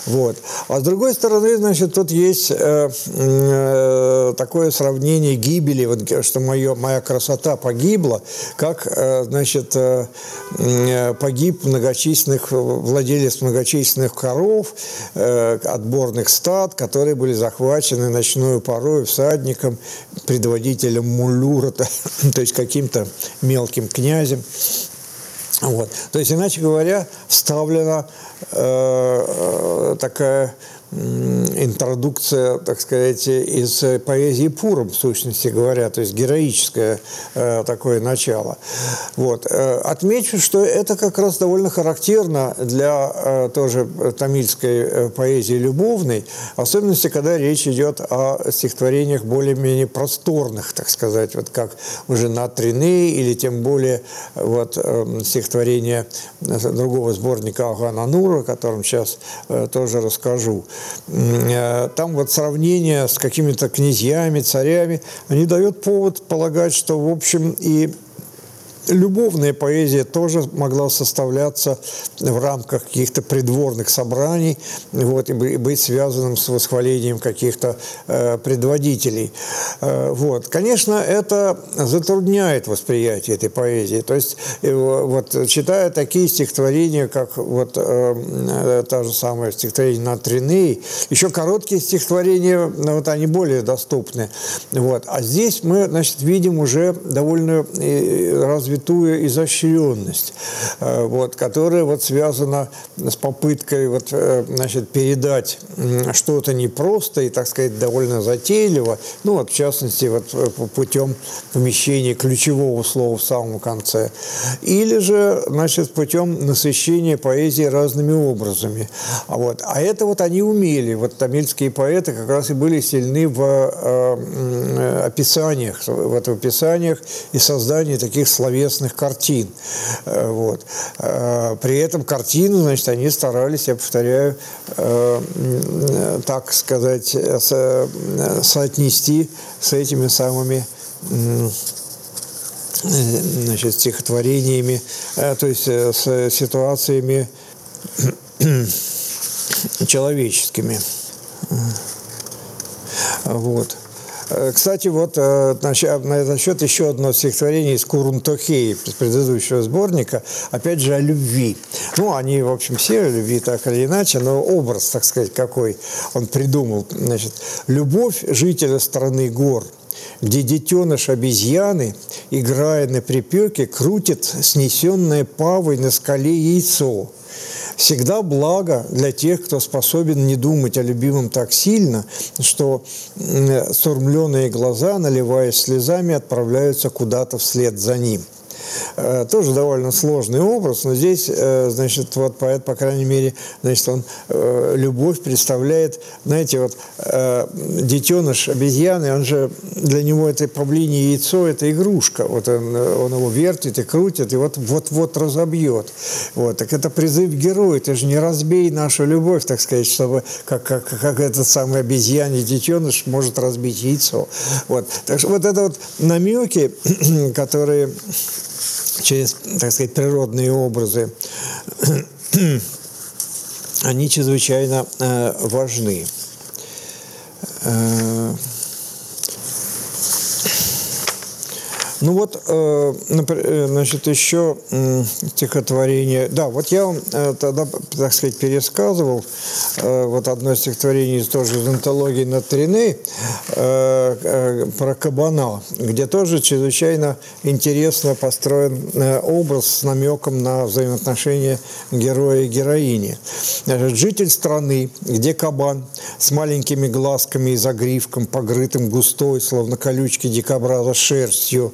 Вот. А с другой стороны, значит, тут есть э, э, такое сравнение гибели, вот, что мое, моя красота погибла, как, э, значит, э, э, погиб многочисленных, владелец многочисленных коров, отборных стад, которые были захвачены ночную порой всадником, предводителем Мулюра, *laughs* то есть каким-то мелким князем. Вот. То есть, иначе говоря, вставлена э, такая интродукция, так сказать, из поэзии Пуром, в сущности говоря, то есть героическое э, такое начало. Вот. Э, отмечу, что это как раз довольно характерно для э, тоже тамильской э, поэзии любовной, особенности, когда речь идет о стихотворениях более-менее просторных, так сказать, вот как уже на Трины или тем более вот э, стихотворение другого сборника Агана Нура, о котором сейчас э, тоже расскажу. Э, там вот сравнение с какими-то князьями, царями, они дают повод полагать, что, в общем, и любовная поэзия тоже могла составляться в рамках каких-то придворных собраний вот, и быть связанным с восхвалением каких-то э, предводителей. Э, вот. Конечно, это затрудняет восприятие этой поэзии. То есть, э, вот, читая такие стихотворения, как вот, э, та же самая стихотворение на Триней, еще короткие стихотворения, вот, они более доступны. Вот. А здесь мы значит, видим уже довольно э, развитую развитую изощренность, э, вот, которая вот связана с попыткой вот, э, значит, передать что-то непросто и, так сказать, довольно затейливо, ну вот, в частности, вот, э, путем помещения ключевого слова в самом конце, или же, значит, путем насыщения поэзии разными образами. А, вот, а это вот они умели, вот тамильские поэты как раз и были сильны в описаниях, вот, в описаниях и создании таких словес словесных картин. Э, вот. Э, при этом картину, значит, они старались, я повторяю, э, так сказать, со соотнести с этими самыми значит, стихотворениями, то есть с ситуациями человеческими. Вот. Э, кстати, вот э, насчет еще одного стихотворения из Курунтохеи, из предыдущего сборника, опять же о любви. Ну, они, в общем, все о любви так или иначе, но образ, так сказать, какой он придумал. Значит, «Любовь жителя страны гор, где детеныш обезьяны, играя на припеке, крутит снесенное павой на скале яйцо – всегда благо для тех, кто способен не думать о любимом так сильно, что сурмленные глаза, наливаясь слезами, отправляются куда-то вслед за ним. Э, тоже довольно сложный образ, но здесь, э, значит, вот поэт, по крайней мере, значит, он э, любовь представляет, знаете, вот детеныш обезьяны, он же, для него это павлине яйцо, это игрушка. Вот он, он его вертит и крутит, и вот вот-вот разобьет. Вот, так это призыв героя, ты же не разбей нашу любовь, так сказать, чтобы как, как, как этот самый обезьяне детеныш может разбить яйцо. Вот. Так что вот это вот намеки, *clears throat* которые через, так сказать, природные образы, *clears throat* они чрезвычайно э, важны. Ну вот, э, э, значит, еще стихотворение. Да, вот я вам э, тогда, так сказать, пересказывал вот одно стихотворение тоже из антологии на Трине про кабана, где тоже чрезвычайно интересно построен образ с намеком на взаимоотношения героя и героини. Значит, житель страны, где кабан с маленькими глазками и загривком, покрытым густой, словно колючки дикобраза, шерстью,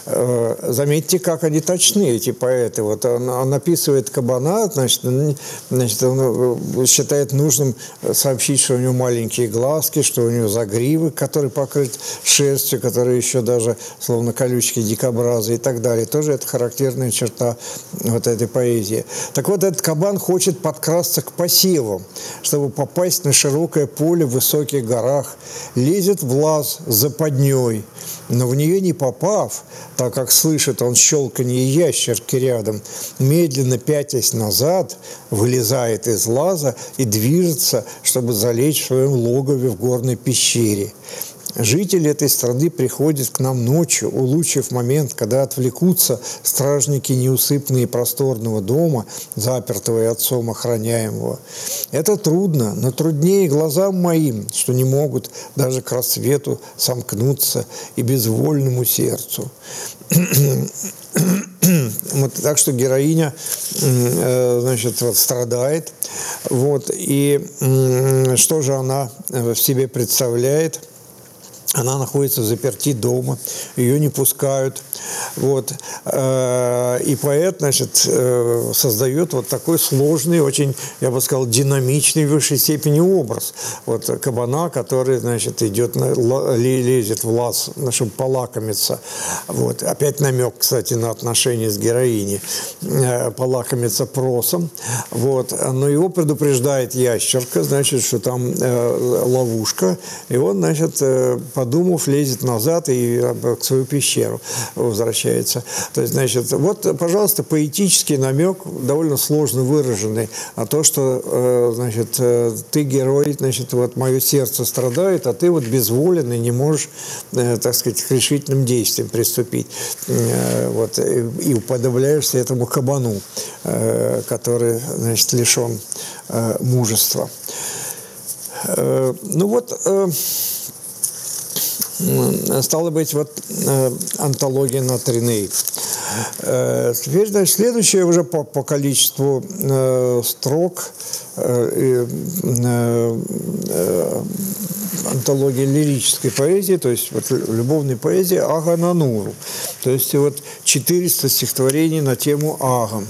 заметьте, как они точны, эти поэты. Вот он, он описывает кабана, значит, значит, он э, считает нужным сообщить, что у него маленькие глазки, что у него загривы, который покрыт шерстью, который еще даже словно колючки дикобраза и так далее. Тоже это характерная черта вот этой поэзии. Так вот, этот кабан хочет подкрасться к посевам, чтобы попасть на широкое поле в высоких горах, лезет в лаз за подней, но в нее не попав, так как слышит он щелканье ящерки рядом, медленно пятясь назад, вылезает из лаза и движется, чтобы залечь в своем логове в горной пещере. Жители этой страны приходят к нам ночью, улучив момент, когда отвлекутся стражники неусыпные просторного дома, запертого и отцом охраняемого. Это трудно, но труднее глазам моим, что не могут даже к рассвету сомкнуться и безвольному сердцу. *coughs* Вот, так что героиня э, значит, вот, страдает. Вот, и что же она в себе представляет? Она находится заперти дома, ее не пускают. Вот. Э, и поэт, значит, э, создает вот такой сложный, очень, я бы сказал, динамичный в высшей степени образ. Вот кабана, который, значит, идет, лезет в лаз, чтобы полакомиться. Вот. Опять намек, кстати, на отношения с героиней. Э, полакомиться просом. Вот. Но его предупреждает ящерка, значит, что там ловушка. И он, значит, подумав, лезет назад и в свою пещеру возвращается. То есть, значит, вот, пожалуйста, поэтический намек, довольно сложно выраженный, а то, что, э, значит, э, ты герой, значит, вот мое сердце страдает, а ты вот безволен и не можешь, э, так сказать, к решительным действиям приступить. Вот, и уподобляешься этому кабану, который, значит, лишен мужества. Ну вот, стало быть, вот э, антология на Триней. Э, следующее уже по, по количеству э, строк э, э, антология лирической поэзии, то есть вот любовной поэзии Ага Нануру. То есть вот 400 стихотворений на тему Ага.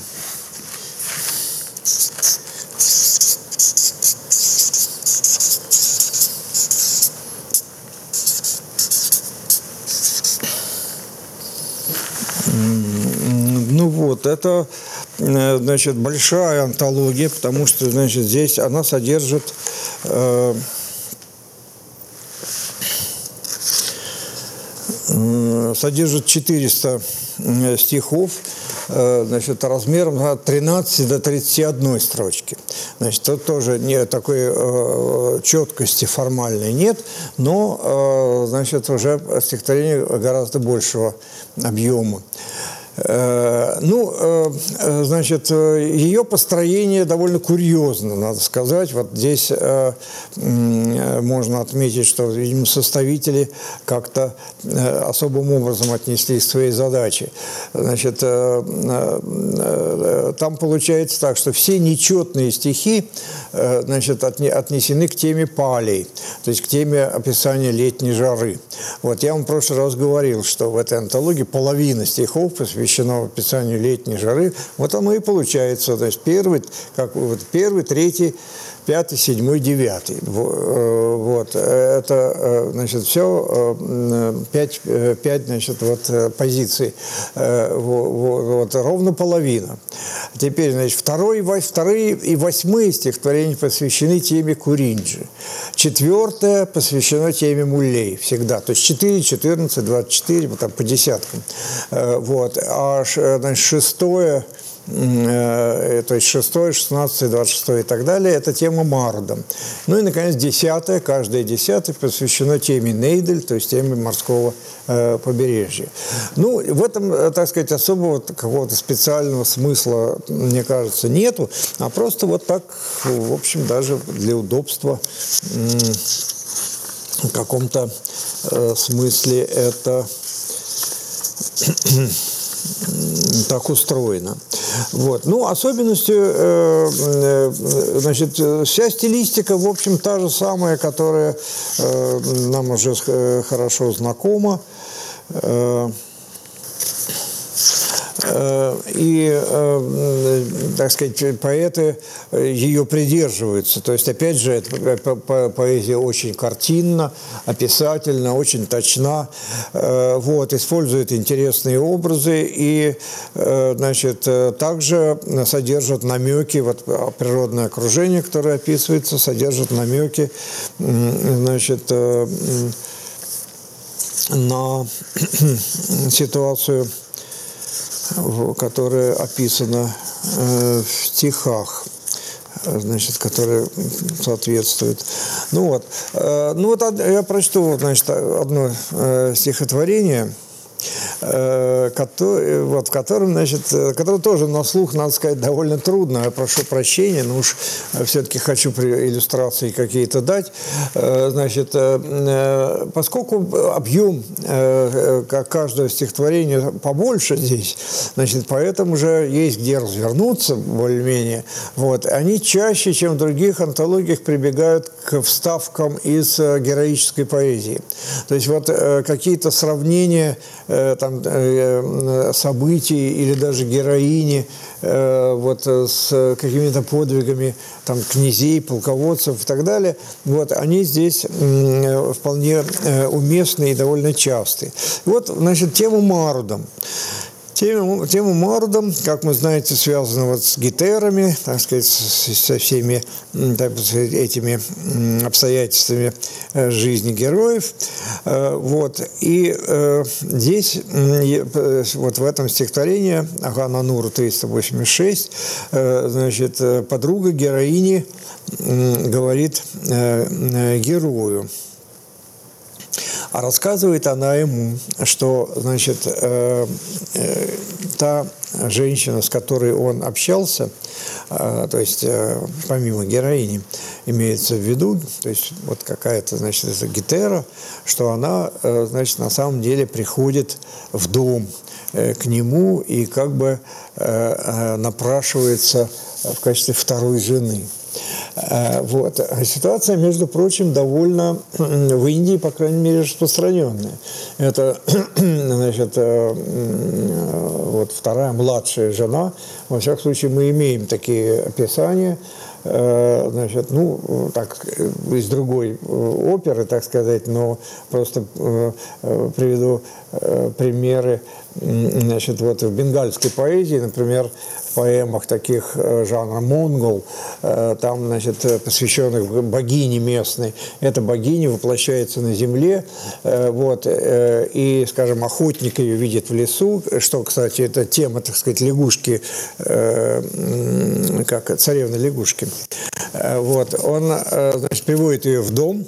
Вот, это э, значит, большая антология, потому что значит, здесь она содержит э, содержит 400 стихов, э, значит, размером от 13 до 31 строчки. Значит, тут тоже не такой э, четкости формальной нет, но, э, значит, уже стихотворение гораздо большего объема. Э, ну, э, э, значит, ее построение довольно курьезно, надо сказать. Вот здесь можно отметить, что, видимо, составители как-то особым образом отнеслись к своей задаче. Значит, там получается так, что все нечетные стихи значит, отнесены к теме палей, то есть к теме описания летней жары. Вот я вам в прошлый раз говорил, что в этой антологии половина стихов посвящена описанию летней жары. Вот оно и получается. То есть первый, как, вот, первый третий пятый, седьмой, девятый. Э, вот. Это, э, значит, все э, пять, пять значит, вот, позиций. Вот, вот, ровно половина. Теперь, значит, второй, вторые и восьмые стихотворения посвящены теме Куринджи. Четвертое посвящено теме Муллей всегда. То есть 4, 14, 24, вот там по десяткам. Вот. А значит, шестое Э, то есть 6, 16, 26 и так далее, это тема Марда. Ну и, наконец, 10, каждая десятая посвящена теме Нейдель, то есть теме морского э, побережья. Ну, в этом, э, так сказать, особого какого-то специального смысла, мне кажется, нету, а просто вот так, в общем, даже для удобства в каком-то смысле это *clears throat* так устроено. Вот. Ну, особенностью, э, э, значит, вся стилистика, в общем, та же самая, которая э, нам уже хорошо знакома. Э, и, э, так сказать, поэты ее придерживаются. То есть, опять же, эта поэзия очень картинна, описательна, очень точна, э, вот, использует интересные образы и, значит, также содержит намеки, вот природное окружение, которое описывается, содержит намеки, значит, на *clears throat* ситуацию которая описана э, в стихах значит, которые соответствуют. Ну вот, э, ну вот я прочту, значит, одно э, стихотворение – Э, который, вот, в котором, значит, э, который тоже на слух, надо сказать, довольно трудно. Я прошу прощения, но уж все-таки хочу иллюстрации какие-то дать. Э, значит, поскольку объем как каждого стихотворения побольше здесь, значит, поэтому же есть где развернуться более-менее. Вот. Они чаще, чем в других антологиях, прибегают к вставкам из героической поэзии. То есть вот какие-то сравнения Э, там, э, событий или даже героини э, вот, с какими-то подвигами там, князей, полководцев и так далее, вот, они здесь вполне уместны и довольно часты. Вот, значит, тему Марудом. Тема, тема Мордом, как мы знаете, связана вот с гитерами, так сказать, со всеми так сказать, этими обстоятельствами э, жизни героев. Э, вот. И э, здесь, вот в этом стихотворении Агана Нуру 386, значит, подруга героини говорит герою – а рассказывает она ему, что, значит, э, э, та женщина, с которой он общался, э, то есть э, помимо героини, имеется в виду, то есть вот какая-то, значит, это гитера, что она, э, значит, на самом деле приходит в дом э, к нему и как бы э, э напрашивается в качестве второй жены. Э, вот. А ситуация, между прочим, довольно в Индии, по крайней мере, распространенная. Это, *clears throat* значит, э, вот вторая младшая жена. Во всяком случае, мы имеем такие описания э, значит, ну, так, из другой оперы, так сказать, но просто приведу примеры, значит, вот в бенгальской поэзии, например, поэмах таких э, жанра монгол, э, там, значит, э, посвященных богине местной. Эта богиня воплощается на земле, вот, и, скажем, охотник ее видит в лесу, что, кстати, это тема, так сказать, лягушки, как царевны лягушки. Вот, он, значит, приводит ее в дом,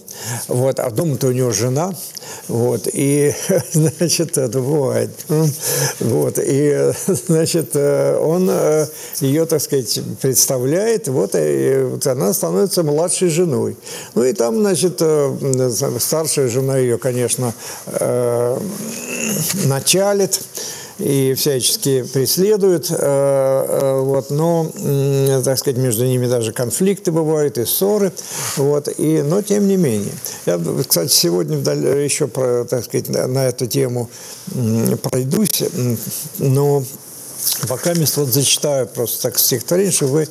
вот, а дом-то у него жена, вот, и, *laughs* значит, это бывает, вот, и, *laughs* значит, он ее, так сказать, представляет, вот, и вот она становится младшей женой. Ну и там, значит, э, старшая жена ее, конечно, э, началит, и всячески преследуют, вот, но, так сказать, между ними даже конфликты бывают и ссоры, вот, и, но тем не менее. Я, кстати, сегодня еще, про, так сказать, на эту тему пройдусь, но Пока мест вот зачитаю просто так стихотворение, чтобы вы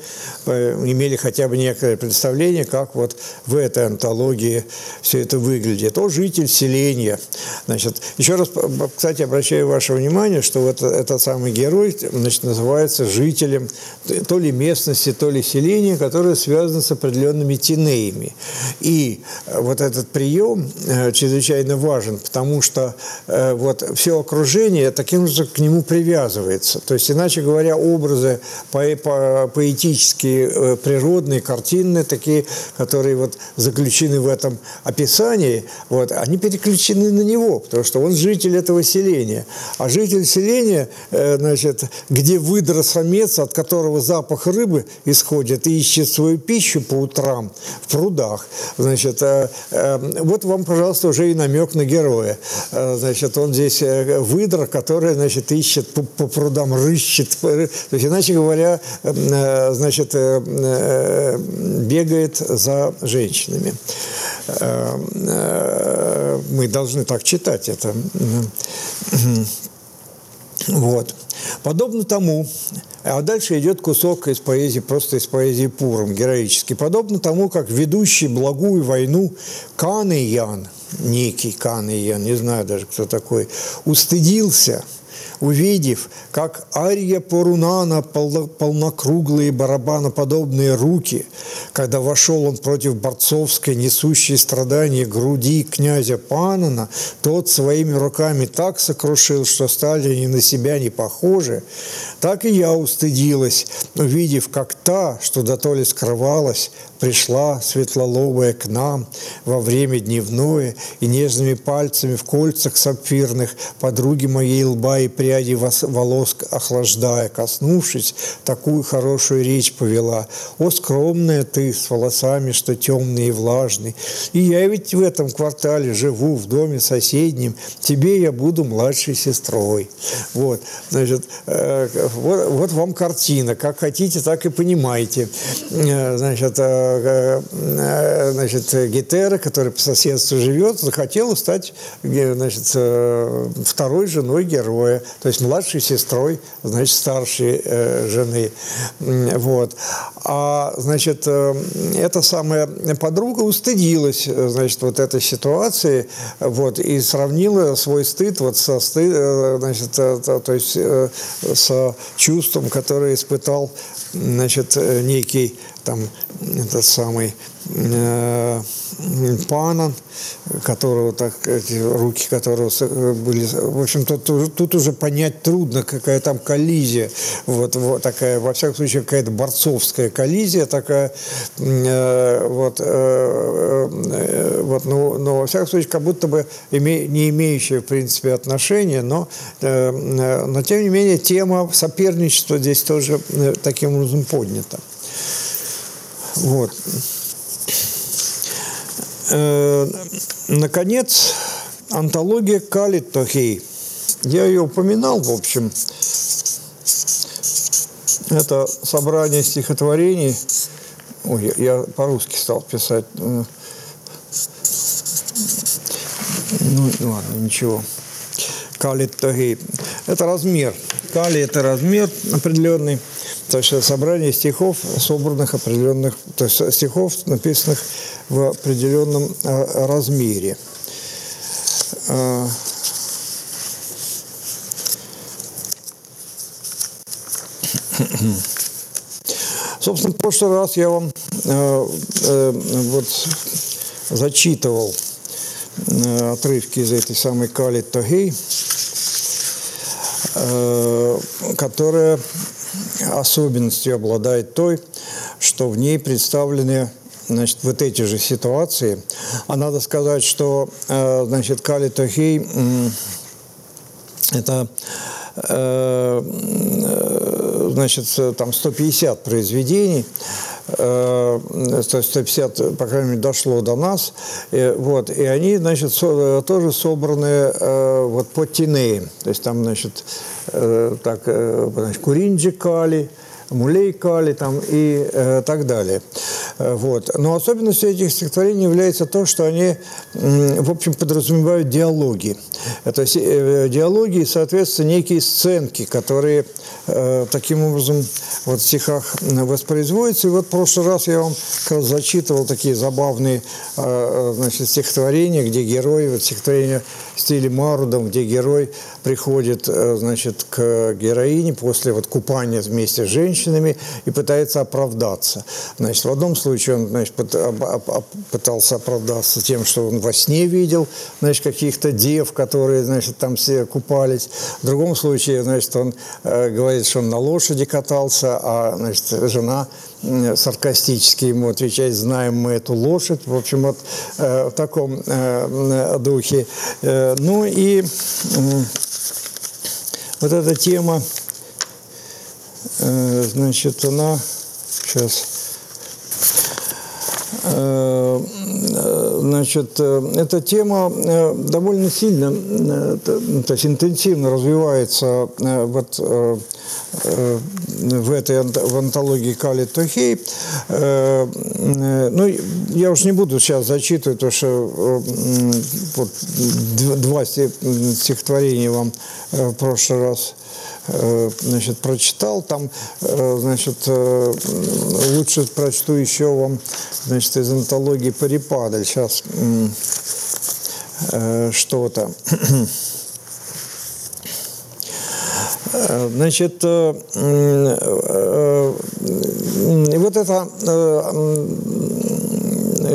э, имели хотя бы некое представление, как вот в этой антологии все это выглядит. О, житель селения. Значит, еще раз, кстати, обращаю ваше внимание, что вот этот самый герой значит, называется жителем то ли местности, то ли селения, которое связано с определенными тинеями. И вот этот прием э, чрезвычайно важен, потому что э, вот все окружение таким же к нему привязывается. То есть есть, иначе говоря, образы по по поэтические, э, природные, картинные, такие, которые вот заключены в этом описании, вот, они переключены на него, потому что он житель этого селения. А житель селения, э, значит, где выдра самец, от которого запах рыбы исходит и ищет свою пищу по утрам в прудах, значит, э, вот вам, пожалуйста, уже и намек на героя. Значит, он здесь выдра, которая, значит, ищет по, по прудам рыбы, рыщет, то есть, иначе говоря, э, значит, э, бегает за женщинами. Э, мы должны так читать это. Вот. Подобно тому, а дальше идет кусок из поэзии, просто из поэзии Пуром, героический. Подобно тому, как ведущий благую войну Кан и Ян, некий Кан и Ян, не знаю даже, кто такой, устыдился – увидев, как Ария Порунана, полнокруглые барабаноподобные руки, когда вошел он против борцовской, несущей страдания груди князя Панана, тот своими руками так сокрушил, что стали они на себя не похожи, так и я устыдилась, увидев, как та, что дотоле скрывалась, пришла светлолобая к нам во время дневное и нежными пальцами в кольцах сапфирных подруги моей лба и пряди волос охлаждая, коснувшись, такую хорошую речь повела. «О, скромная ты, с волосами, что темные и влажные, и я ведь в этом квартале живу, в доме соседнем, тебе я буду младшей сестрой». Вот, значит, э, вот, вот вам картина, как хотите, так и понимаете. Э, значит, э, Э, значит, Гетера, который по соседству живет, захотела стать значит, второй женой героя, то есть младшей сестрой, значит, старшей жены. Вот. А, значит, эта самая подруга устыдилась, значит, вот этой ситуации, вот, и сравнила свой стыд вот со стыд, значит, то есть с чувством, которое испытал, значит, некий там этот самый э, Панан, которого так, эти руки которого были, в общем, тут, тут уже понять трудно, какая там коллизия, вот, вот такая, во всяком случае, какая-то борцовская коллизия такая, э, вот, э, э, вот, но, но во всяком случае, как будто бы име, не имеющая, в принципе, отношения, но, э, но тем не менее, тема соперничества здесь тоже э, таким образом поднята. Вот. Э, наконец, антология Калит Тохей. Я ее упоминал, в общем. Это собрание стихотворений. Ой, я, я по-русски стал писать. Ну, ладно, ничего. Калит Тохей. Это размер. Кали – это размер определенный. То есть собрание стихов, собранных определенных, то есть стихов, написанных в определенном а, размере. А, собственно, в прошлый раз я вам э, э, вот зачитывал э, отрывки из этой самой Кали Тогей, э, которая особенностью обладает той, что в ней представлены значит, вот эти же ситуации. А надо сказать, что э, значит, Кали Тохей – это э, значит, там 150 произведений, э, 150, по крайней мере, дошло до нас, э, вот, и они, значит, со, тоже собраны э, вот по Тинеям, то есть там, значит, э, так, э, значит, Куринджи Кали, Мулей Кали там и э, так далее. Э, вот. Но особенностью этих стихотворений является то, что они, в общем, подразумевают диалоги. Это э, диалоги соответственно, некие сценки, которые э, таким образом вот в стихах воспроизводятся. И вот в прошлый раз я вам зачитывал такие забавные значит, стихотворения, где герой, вот стихотворение в стиле Марудом, где герой приходит значит, к героине после вот купания вместе с женщинами и пытается оправдаться. Значит, в одном случае он значит, пытался оправдаться тем, что он во сне видел значит, каких-то дев, которые значит, там все купались. В другом случае значит, он э, говорит, что он на лошади катался, а значит, жена саркастически ему отвечает, знаем мы эту лошадь. В общем, вот э, в таком э, духе. Э, ну и э, вот эта тема, э, значит, она сейчас Э, значит, э, эта тема э, довольно сильно, то есть интенсивно развивается вот в этой в антологии Кали Тохей. Ну, я уж не буду сейчас зачитывать, потому что вот, два стихотворения вам в прошлый раз Э, значит, прочитал. Там, э, значит, э, лучше прочту еще вам, значит, из антологии Парипадель. Сейчас что-то. *clears throat* Значит, вот это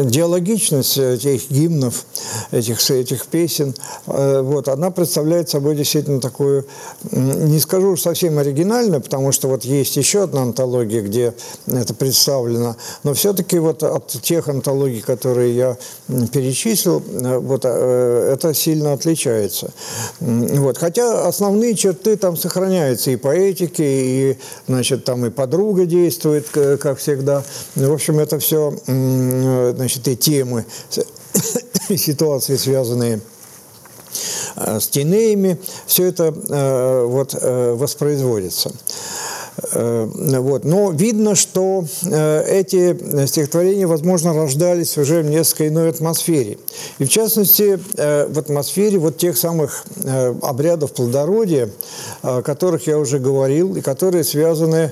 диалогичность этих гимнов, этих, этих песен, э, вот, она представляет собой действительно такую, не скажу совсем оригинальную, потому что вот есть еще одна антология, где это представлено, но все-таки вот от тех антологий, которые я перечислил, э, вот, э, это сильно отличается. Вот. Хотя основные черты там сохраняются и поэтики, и, значит, там и подруга действует, как всегда. В общем, это все значит, и темы, *coughs* ситуации, связанные э, с тенеями, все это э, вот, э, воспроизводится. Вот. Но видно, что эти стихотворения, возможно, рождались уже в несколько иной атмосфере. И в частности, в атмосфере вот тех самых обрядов плодородия, о которых я уже говорил, и которые связаны Э,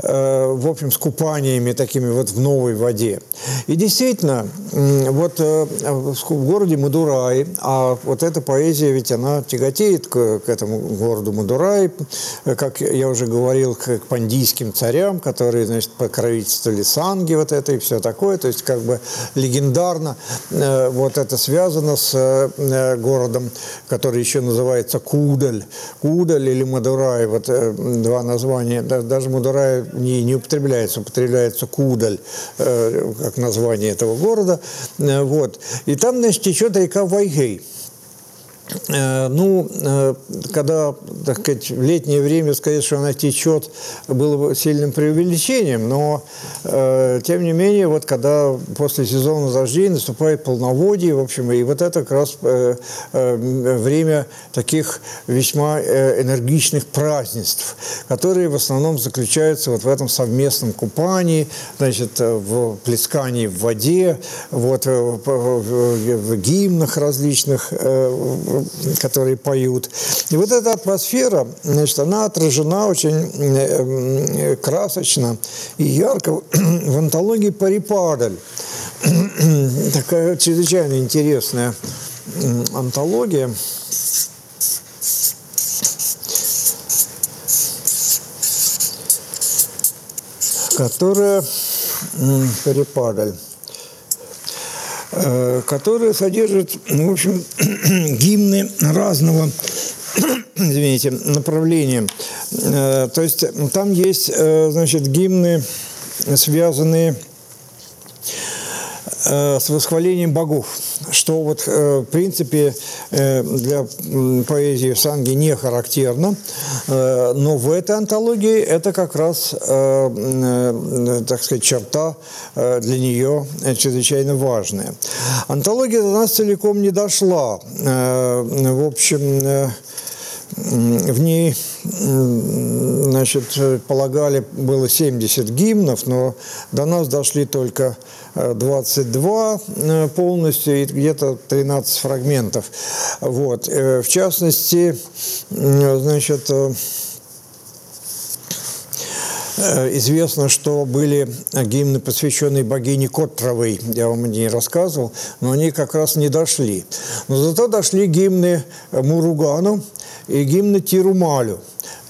в общем, с купаниями такими вот в новой воде. И действительно, вот э, в городе Мадурай, а вот эта поэзия, ведь она тяготеет к, к этому городу Мадурай, как я уже говорил, к, к пандийским царям, которые, значит, покровительствовали Санги вот это и все такое, то есть как бы легендарно э, вот это связано с городом, который еще называется Кудаль. Кудаль или Мадурай, вот два названия, даже Мадурай не, не употребляется, употребляется Кудаль, э, как название этого города. Э, вот. И там, значит, течет река Вайгей. Э, ну, э, когда, так сказать, в летнее время сказать, что она течет, было бы сильным преувеличением, но, э, тем не менее, вот когда после сезона дождей наступает полноводие, в общем, и вот это как раз время таких весьма энергичных празднеств, которые в основном заключаются вот в этом совместном купании, значит, в плескании в воде, вот, в гимнах различных, которые поют. И вот эта атмосфера, значит, она отражена очень э, красочно и ярко *clears throat* в антологии «Парипадаль». *clears throat* Такая чрезвычайно интересная антология. которая Парипадаль Э, которая содержит, в общем, *clears throat* гимны разного *clears throat* извините, направления. Э, то есть там есть, э, значит, гимны, связанные с восхвалением богов. Что вот, в принципе, для поэзии санги не характерно, но в этой антологии это как раз, так сказать, черта для нее чрезвычайно важная. Антология до нас целиком не дошла. В общем, в ней, значит, полагали, было 70 гимнов, но до нас дошли только 22 э, полностью и где-то 13 фрагментов. Вот. Э, в частности, значит, э, Известно, что были гимны, посвященные богине Коттровой. Я вам не рассказывал, но они как раз не дошли. Но зато дошли гимны Муругану, и гимны Тирумалю,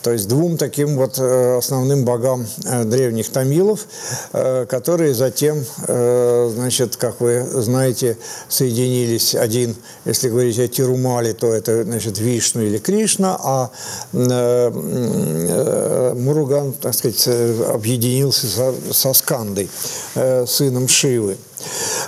то есть двум таким вот основным богам древних тамилов, которые затем, значит, как вы знаете, соединились один, если говорить о Тирумале, то это, значит, Вишну или Кришна, а Муруган, так сказать, объединился со, со Скандой, сыном Шивы.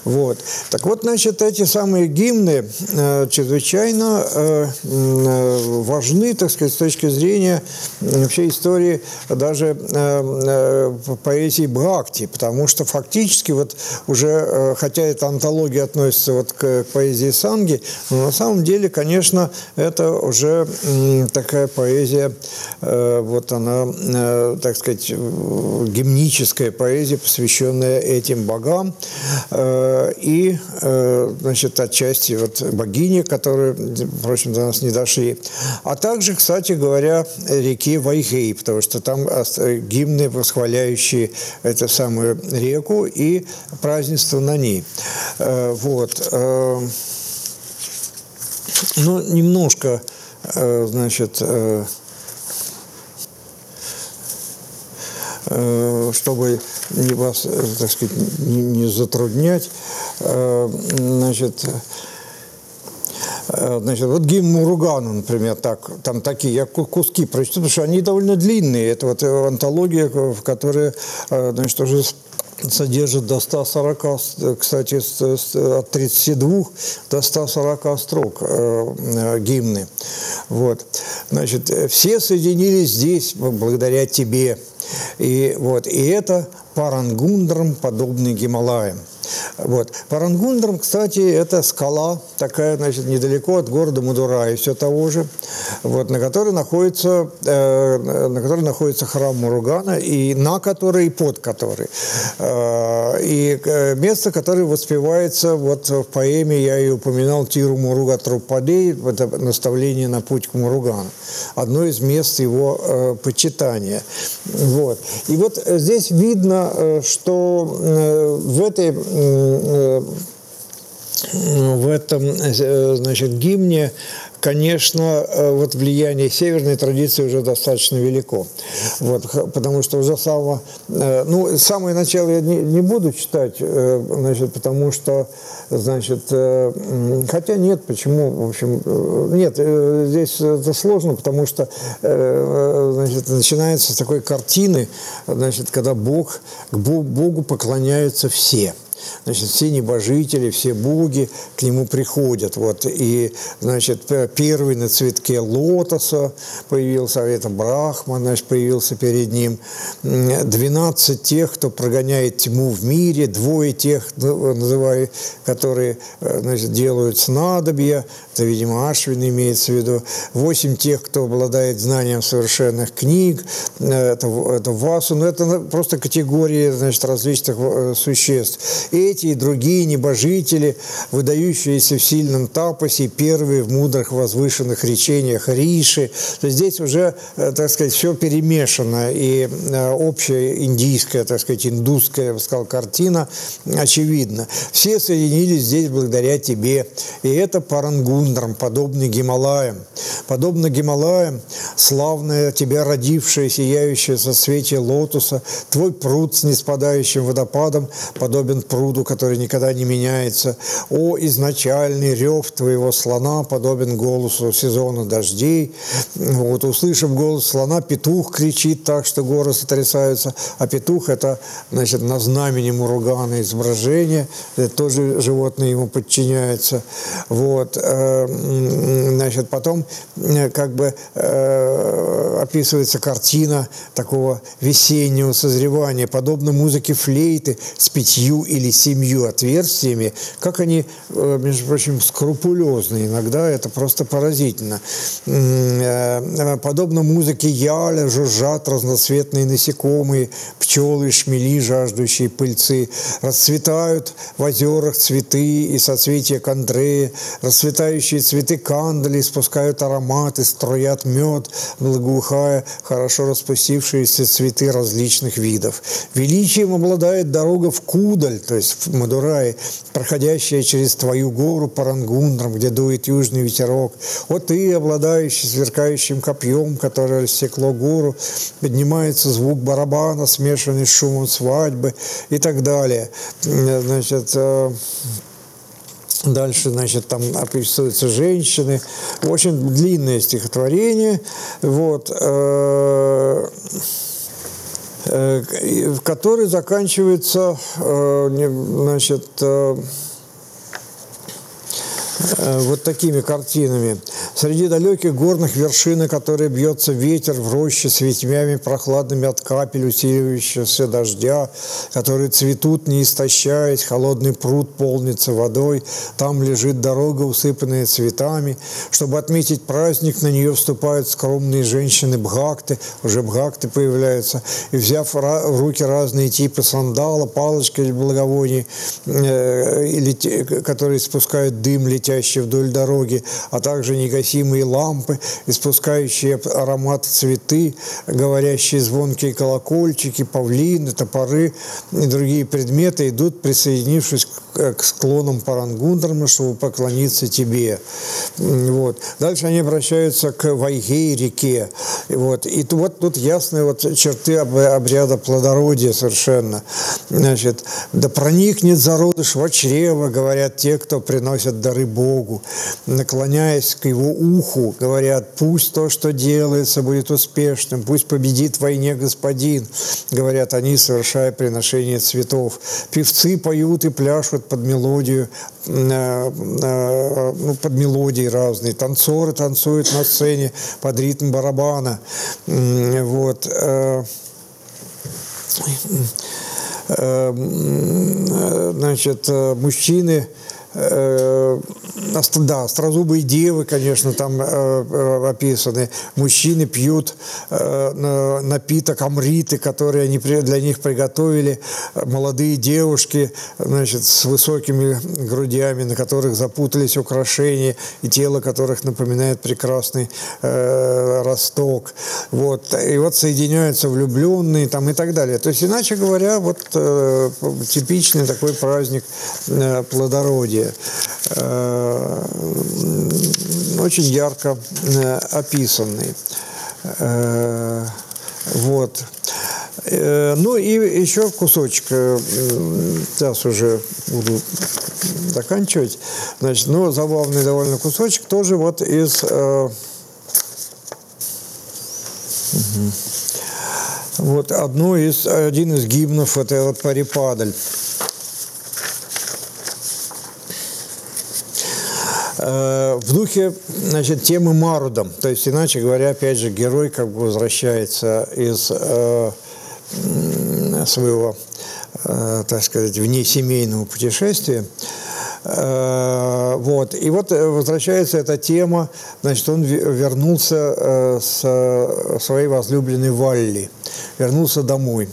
Вот. Так вот, значит, эти самые гимны э, чрезвычайно э, э, важны, так сказать, с точки зрения вообще истории даже э, э, поэзии Бхакти, потому что фактически вот уже, э, хотя эта антология относится вот к, к поэзии Санги, но на самом деле, конечно, это уже э, такая поэзия, э, вот она, э, так сказать, гимническая поэзия, посвященная этим богам, и, э, значит, отчасти вот богини, которые, впрочем, до нас не дошли. А также, кстати говоря, реки Вайгей, потому что там гимны, восхваляющие эту самую реку и празднество на ней. Э, вот. Ну, немножко, значит, чтобы не вас, э, так сказать, не, затруднять, э, значит, Значит, вот гимн Муругану, например, так, там такие, я куски прочту, потому что они довольно длинные. Это вот антология, в которой, значит, уже содержит до 140, кстати, от 32 до 140 строк э, гимны. Вот. Значит, все соединились здесь благодаря тебе. И, вот, и это Парангундрам, подобный Гималаям. Вот. Парангундрам, кстати, это скала, такая, значит, недалеко от города Мадурай, все того же, вот, на которой находится, э, на которой находится храм Муругана, и на которой, и под которой. Э, и э, место, которое воспевается вот в поэме, я и упоминал, Тиру Муруга Трупадей, это наставление на путь к Муругану. Одно из мест его э, почитания. Вот. И вот здесь видно, э, что э, в этой Э, в этом э, значит, гимне конечно, э, вот влияние северной традиции уже достаточно велико. Вот, потому что уже самого... Ну, самое начало я не, не буду читать, значит, потому что, значит, хотя нет, почему, в общем, нет, здесь это сложно, потому что, значит, начинается с такой картины, значит, когда Бог, к Богу поклоняются все – Значит, все небожители, все боги к нему приходят. Вот. И, значит, первый на цветке лотоса появился, а это Брахма, значит, появился перед ним. Двенадцать тех, кто прогоняет тьму в мире, двое тех, называю, которые значит, делают снадобья, это, видимо, Ашвин имеется в виду, восемь тех, кто обладает знанием совершенных книг, это, это Васу, но это просто категории значит, различных э, существ эти и другие небожители, выдающиеся в сильном тапосе, первые в мудрых возвышенных речениях Риши. То есть здесь уже, э, так сказать, все перемешано, и э, общая индийская, так сказать, индусская, я бы сказал, картина очевидна. Все соединились здесь благодаря тебе, и это Парангундрам, подобный Гималаям. Подобно Гималаям, славная тебя родившая, сияющая со свете лотоса, твой пруд с неспадающим водопадом подобен пруду пруду, который никогда не меняется. О, изначальный рев твоего слона подобен голосу сезона дождей. Вот, услышав голос слона, петух кричит так, что горы сотрясаются. А петух – это, значит, на знамени Муругана изображение. Это тоже животное ему подчиняется. Вот. Э, значит, потом э, как бы э, описывается картина такого весеннего созревания, подобно музыке флейты с пятью или семью отверстиями, как они, между прочим, скрупулезны. Иногда это просто поразительно. Подобно музыке яля жужжат разноцветные насекомые, пчелы, шмели, жаждущие пыльцы. Расцветают в озерах цветы и соцветия кандрея, расцветающие цветы кандали спускают ароматы, струят мед, благоухая хорошо распустившиеся цветы различных видов. Величием обладает дорога в Кудаль, то есть в Мадурае, проходящая через твою гору Парангундром, где дует южный ветерок. Вот ты, обладающий сверкающим копьем, которое рассекло гору, поднимается звук барабана, смешанный с шумом свадьбы и так далее. Значит, э, Дальше, значит, там описываются женщины. Очень длинное стихотворение, вот, э, который заканчивается, э, значит, э, Э, вот такими картинами. Среди далеких горных вершин, которые бьется ветер в роще с ветвями прохладными от капель усиливающегося дождя, которые цветут, не истощаясь, холодный пруд полнится водой, там лежит дорога, усыпанная цветами. Чтобы отметить праздник, на нее вступают скромные женщины бхакты, уже бхакты появляются, и взяв в руки разные типы сандала, палочки или благовоний, э, которые спускают дым, летят летящие вдоль дороги, а также негасимые лампы, испускающие аромат цветы, говорящие звонкие колокольчики, павлины, топоры и другие предметы идут, присоединившись к склонам Парангундрама, чтобы поклониться тебе. Вот. Дальше они обращаются к Вайгей реке. Вот. И вот тут ясные вот черты обряда плодородия совершенно. Значит, да проникнет зародыш в чрево, говорят те, кто приносят дары Богу. Наклоняясь к его уху, говорят, пусть то, что делается, будет успешным, пусть победит в войне господин, говорят они, совершая приношение цветов. Певцы поют и пляшут под мелодию, э, э, ну, под мелодии разные. Танцоры танцуют на сцене под ритм барабана. Вот. Э, значит, мужчины да, острозубые девы, конечно, там э, э, описаны. Мужчины пьют напиток амриты, который они для них приготовили. Молодые девушки, значит, с высокими грудями, на которых запутались украшения, и тело которых напоминает прекрасный э, росток. Вот. И вот соединяются влюбленные там и так далее. То есть, иначе говоря, вот э, типичный такой праздник э, плодородия события э, очень ярко э, описанный. Э, вот. Ну и еще кусочек, сейчас уже буду заканчивать. Значит, ну, забавный довольно кусочек, тоже вот из... Вот одно из, один из гимнов, это вот Парипадаль. В духе значит, темы Марудом. То есть, иначе говоря, опять же, герой как бы возвращается из э, своего, э, так сказать, внесемейного путешествия. Э, вот. И вот возвращается эта тема, значит, он вернулся с своей возлюбленной Валли, вернулся домой.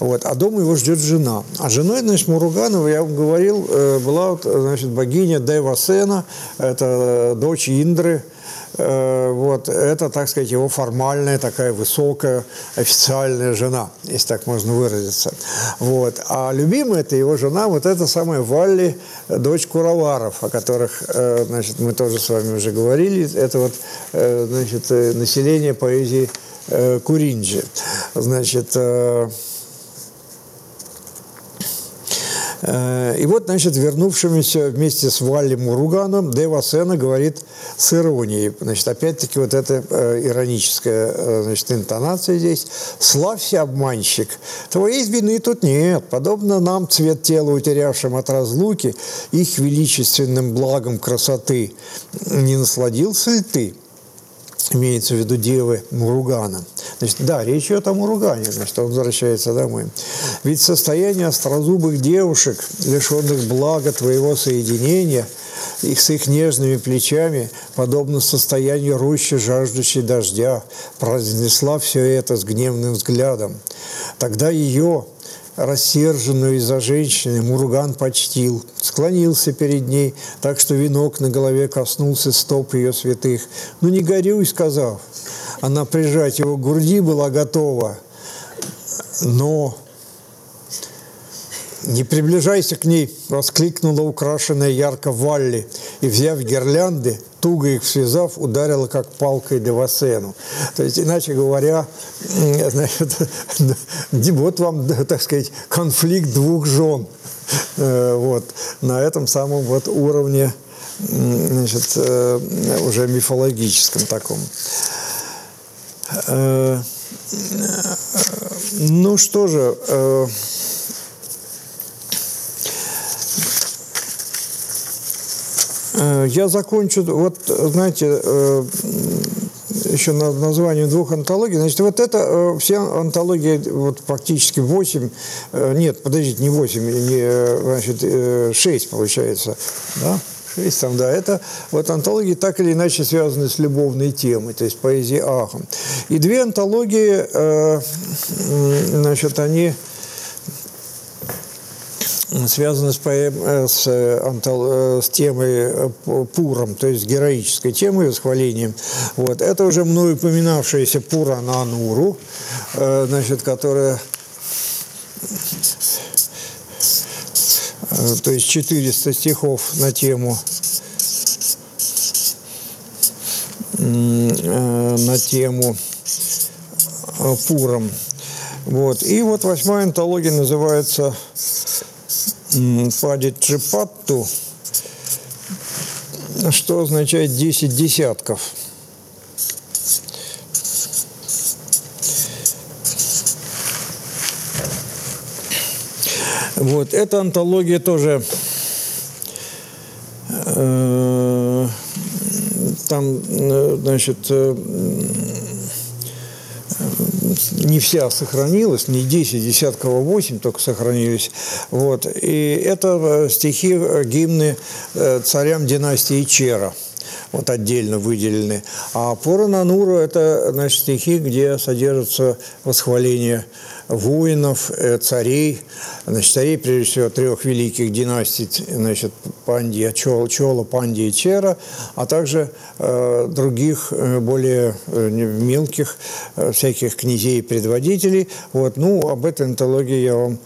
Вот. А дома его ждет жена. А женой, значит, Муруганова, я вам говорил, э, была, значит, богиня Девасена, это дочь Индры, э, вот, это, так сказать, его формальная такая высокая официальная жена, если так можно выразиться. Вот. А любимая это его жена, вот эта самая Валли, дочь Кураваров, о которых, э, значит, мы тоже с вами уже говорили. Это вот, значит, население поэзии Куринджи. Значит, Э, и вот, значит, вернувшимися вместе с Валли Муруганом, Дева Сена говорит с иронией. Значит, опять-таки вот эта э, ироническая э, значит, интонация здесь. «Славься, обманщик, твоей вины тут нет. Подобно нам, цвет тела, утерявшим от разлуки, их величественным благом красоты, не насладился ли ты?» Имеется в виду девы Муругана. Значит, да, речь идет о Муругане, значит, он возвращается домой. Ведь состояние острозубых девушек, лишенных блага твоего соединения, их с их нежными плечами, подобно состоянию рощи, жаждущей дождя, произнесла все это с гневным взглядом. Тогда ее, рассерженную из-за женщины, Мурган почтил, склонился перед ней, так что венок на голове коснулся стоп ее святых. «Ну не горюй», — сказав. Она прижать его к груди была готова, но «Не приближайся к ней!» – воскликнула украшенная ярко Валли и, взяв гирлянды, туго их связав, ударила как палкой Девасену. То есть, иначе говоря, значит, *laughs* вот вам, так сказать, конфликт двух жен. Э, вот, на этом самом вот уровне значит, э, уже мифологическом таком. Э, ну что же, я закончу, вот, знаете, э, еще на название двух антологий. Значит, вот это э, все антологии, вот практически 8, нет, подождите, не 8, не, значит, 6 получается, да? 6 там, да, это вот антологии так или иначе связаны с любовной темой, то есть поэзией Ахом. И две антологии, значит, они связано с, поэм, э, с, э, э, с темой Пуром, то есть героической темой, восхвалением. Вот. Это уже мной упоминавшаяся Пура на Ануру, значит, которая то есть 400 стихов на тему на тему Пуром. Вот. И вот восьмая антология называется падит джипатту, что означает 10 десятков. Вот, эта антология тоже э, там, э, значит, э, не вся сохранилась, не 10, десятков, а 8 только сохранились. Вот. И это э, стихи, э, гимны э, царям династии Чера вот отдельно выделены. А Пуранануру – это значит, стихи, где содержится восхваление воинов, царей, значит, царей, прежде всего, трех великих династий, значит, Пандия, Чола, Чола Пандия и Чера, а также э, других, э, более э, мелких э, всяких князей и предводителей. Вот, ну, об этой антологии я вам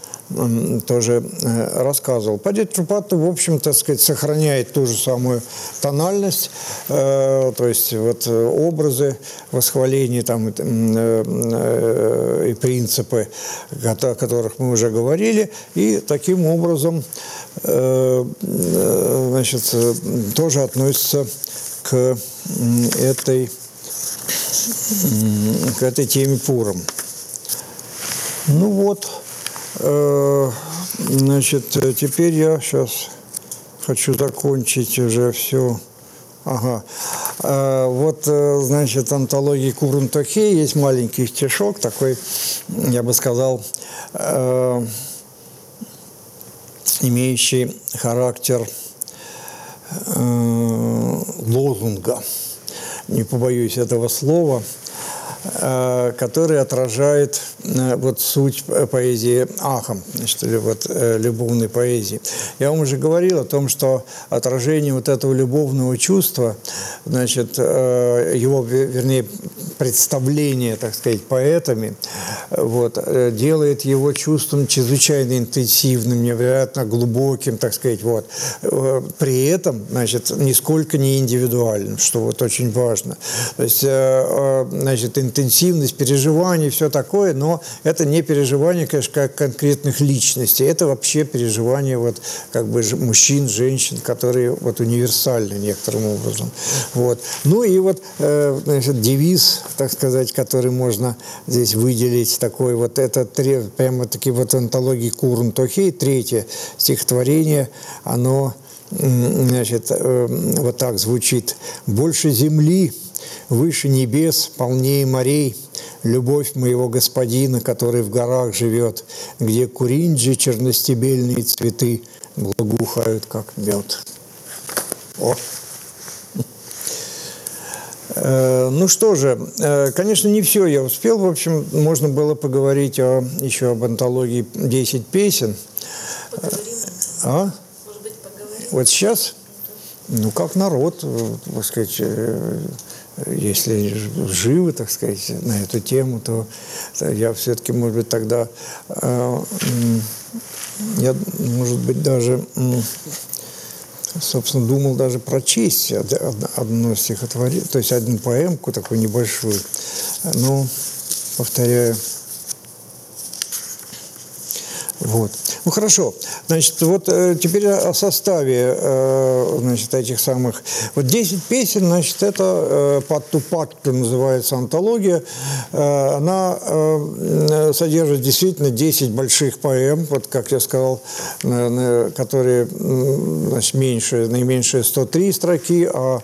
тоже э, рассказывал. Падет Трупату, в общем, так сказать, сохраняет ту же самую тональность, э, то есть вот э, образы восхваления там, и принципы, о которых мы уже говорили, и таким образом значит, тоже относится к этой, к этой теме Пуром. Ну вот, Э, значит, теперь я сейчас хочу закончить уже все. Ага. Э, вот, э, значит, антологии Курун Тохе есть маленький стишок, такой, я бы сказал, имеющий характер лозунга. Не побоюсь этого слова – Э, который отражает э, вот суть поэзии Ахам, значит, или вот э, любовной поэзии. Я вам уже говорил о том, что отражение вот этого любовного чувства, значит, его, вернее, представление, так сказать, поэтами, вот, делает его чувством чрезвычайно интенсивным, невероятно глубоким, так сказать, вот. При этом, значит, нисколько не индивидуальным, что вот очень важно. То есть, значит, интенсивность переживаний, все такое, но это не переживание, конечно, как конкретных личностей, это вообще переживание вот как бы мужчин, женщин, которые вот универсальны некоторым образом. Вот. Ну и вот э, значит, девиз, так сказать, который можно здесь выделить, такой вот, это прямо таки вот антологии Курн Тохей, третье стихотворение, оно значит, э, вот так звучит. «Больше земли, выше небес, полнее морей, любовь моего господина, который в горах живет, где куринджи черностебельные цветы благоухают, как мед». О! Э, ну что же, э, конечно, не все я успел. В общем, можно было поговорить о, еще об антологии «10 песен». Поговорим. А? Вот сейчас, ну, как народ, э, так сказать, если живы, так сказать, на эту тему, то я все-таки, может быть, тогда, э, я, может быть, даже, собственно, думал даже прочесть одно стихотворение, то есть одну поэмку такую небольшую. Но, повторяю, вот. Ну хорошо. Значит, вот э, теперь о составе э, значит, этих самых. Вот 10 песен, значит, это э, «Патту Патту» называется антология. Она содержит действительно 10 больших поэм, вот как я сказал, которые значит, меньше, наименьшие 103 строки, а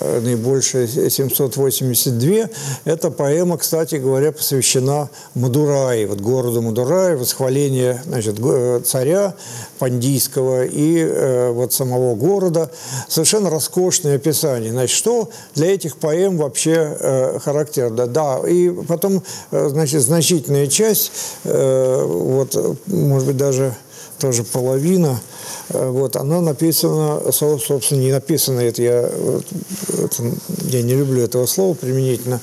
наибольшие 782. Эта поэма, кстати говоря, посвящена Мадураи, вот городу Мадураи, восхваление значит, царя Пандийского и э, вот самого города. Совершенно роскошное описание. Значит, что для этих поэм вообще э, характерно? Да, и потом, э, значит, значительная часть, вот, может быть, даже тоже половина, вот, она написана, собственно, не написана, это я, это, я не люблю этого слова применительно,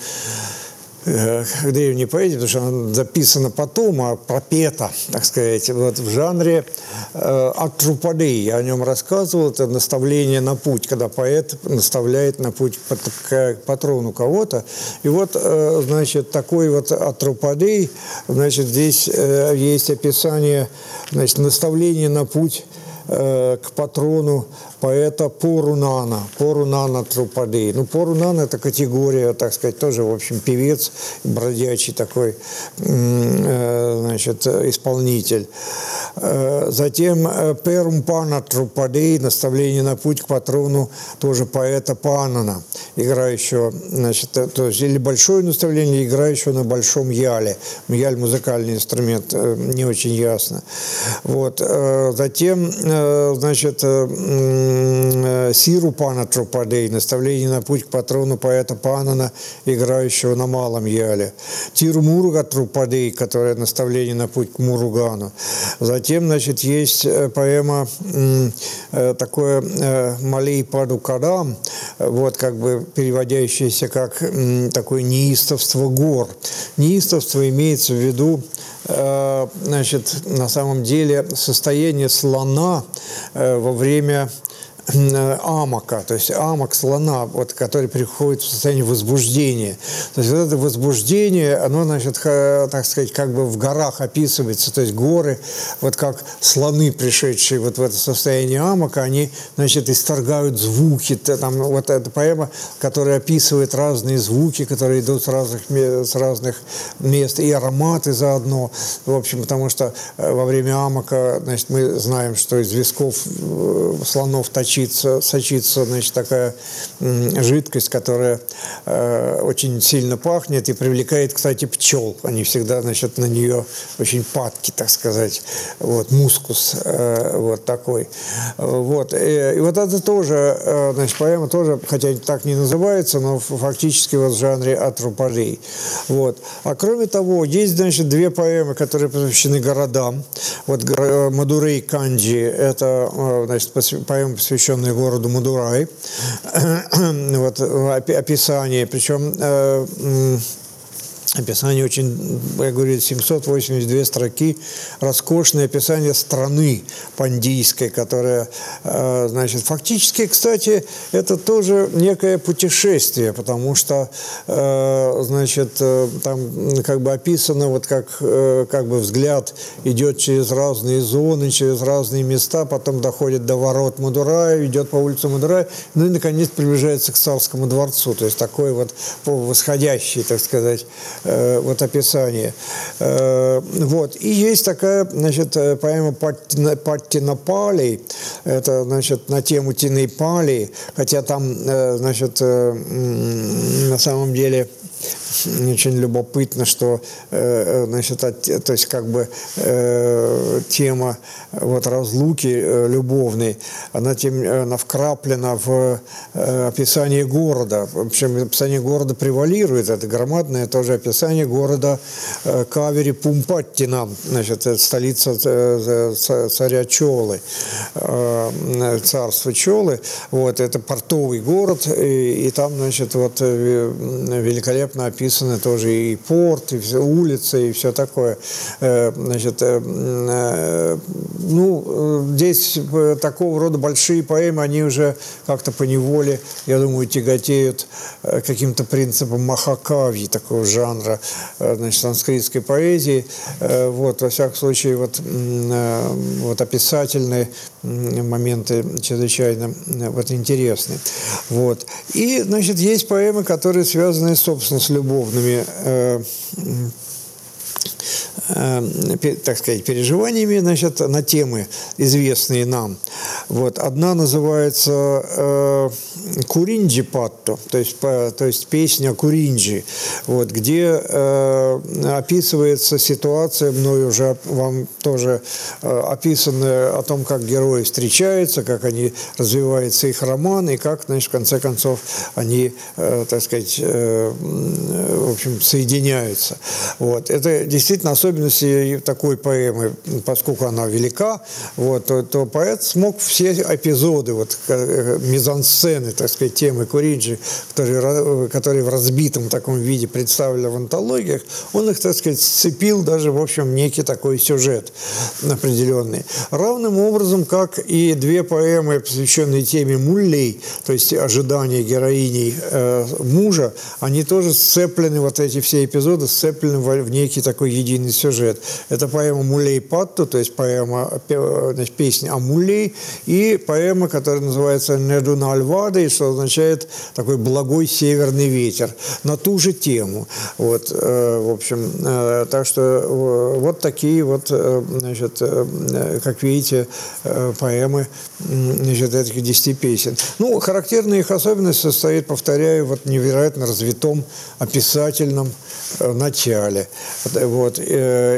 к древней поэзии, потому что она записана потом, а пропета, так сказать, вот в жанре э. Я о нем рассказывал, это наставление на путь, когда поэт наставляет на путь к патрону кого-то. И вот, э, значит, такой вот Атрупадей, значит, здесь э, есть описание, значит, наставление на путь э, к патрону поэта Порунана, Порунана Трупадей. Ну, Порунан – это категория, так сказать, тоже, в общем, певец, бродячий такой, э, значит, исполнитель. Э, затем э, Перум Пана Трупадей, наставление на путь к патрону, тоже поэта Панана, играющего, значит, то есть или большое наставление, играющего на большом яле. Яль – музыкальный инструмент, не очень ясно. Вот. Затем, значит, Сиру Пана Трупадей, наставление на путь к патрону поэта Панана, играющего на малом яле. Тиру Мурга Трупадей, которое наставление на путь к Муругану. Затем, значит, есть э, поэма э, такое Малей Паду Кадам, вот как бы переводящаяся как такое неистовство гор. Неистовство имеется в виду значит, на самом деле состояние слона во время Э, амока, то есть амок слона, вот, который приходит в состояние возбуждения. То есть вот это возбуждение, оно, значит, так сказать, как бы в горах описывается, то есть горы, вот как слоны, пришедшие вот в это состояние амока, они, значит, исторгают звуки. Там вот эта поэма, которая описывает разные звуки, которые идут с разных, с разных мест, и ароматы заодно. В общем, потому что э, во время амока, значит, мы знаем, что из висков э, слонов точат сочится, сочится значит, такая жидкость, которая э, очень сильно пахнет и привлекает, кстати, пчел. Они всегда, значит, на нее очень падки, так сказать. Вот, мускус э, вот такой. Вот. И, и вот это тоже, э, значит, поэма тоже, хотя так не называется, но фактически вот в жанре атропарей. Вот. А кроме того, есть, значит, две поэмы, которые посвящены городам. Вот э, Мадурей Канджи, это, э, значит, поэма, посвященная посвященный городу Мадурай. *clears throat* вот, описание. Причем э, Описание очень, я говорю, 782 строки, роскошное описание страны пандийской, которая, э, значит, фактически, кстати, это тоже некое путешествие, потому что, э, значит, э, там как бы описано, вот как, как бы взгляд идет через разные зоны, через разные места, потом доходит до ворот Мадурая, идет по улице Мадурая, ну и, наконец, приближается к царскому дворцу, то есть такой вот восходящий, так сказать, Э, вот описание. Э, вот. И есть такая, значит, э, поэма Паттинапалий, это, значит, на тему Тинейпалии, хотя там, значит, на самом деле очень любопытно, что э, значит, то есть как бы э, тема вот разлуки э, любовной, она, тем, она вкраплена в описание города. В общем, описание города превалирует. Это громадное тоже описание города Кавери Пумпаттина, значит, столица царя Чолы, царства Чолы. Вот, это портовый город, и, и там, значит, вот великолепно описано написаны тоже и порт, и все, улицы, и все такое. Э, значит, э, э, ну, здесь такого рода большие поэмы, они уже как-то по неволе, я думаю, тяготеют каким-то принципом махакавьи, такого жанра, значит, санскритской поэзии. Вот, во всяком случае, вот, вот описательные моменты чрезвычайно вот, интересны. Вот. И, значит, есть поэмы, которые связаны, собственно, с любовью любовными э, так сказать, переживаниями значит, на темы, известные нам. Вот. Одна называется э, Куринджи Патто, то есть, по, то есть песня Куринджи, вот, где э, описывается ситуация, мною уже вам тоже э, описанная о том, как герои встречаются, как они развивается их роман, и как, значит, в конце концов они, э, так сказать, э, в общем, соединяются. Вот. Это действительно особенности такой поэмы, поскольку она велика, вот, то, то поэт смог все эпизоды, вот, э, мизансцены, так сказать, темы Куриджи, которые, которые в разбитом таком виде представлены в антологиях, он их, так сказать, сцепил даже, в общем, некий такой сюжет определенный. Равным образом, как и две поэмы, посвященные теме муллей, то есть ожидания героиней э, мужа, они тоже сцеплены, вот эти все эпизоды сцеплены в, в некий такой единый сюжет. Это поэма «Мулей Патту», то есть поэма, значит, песня о мулей, и поэма, которая называется «Недуна Альвады», что означает такой благой северный ветер, на ту же тему. Вот, э, в общем, э, так что э, вот такие вот, значит, как видите, поэмы значит, этих десяти песен. Ну, характерная их особенность состоит, повторяю, вот невероятно развитом описательном начале. Вот.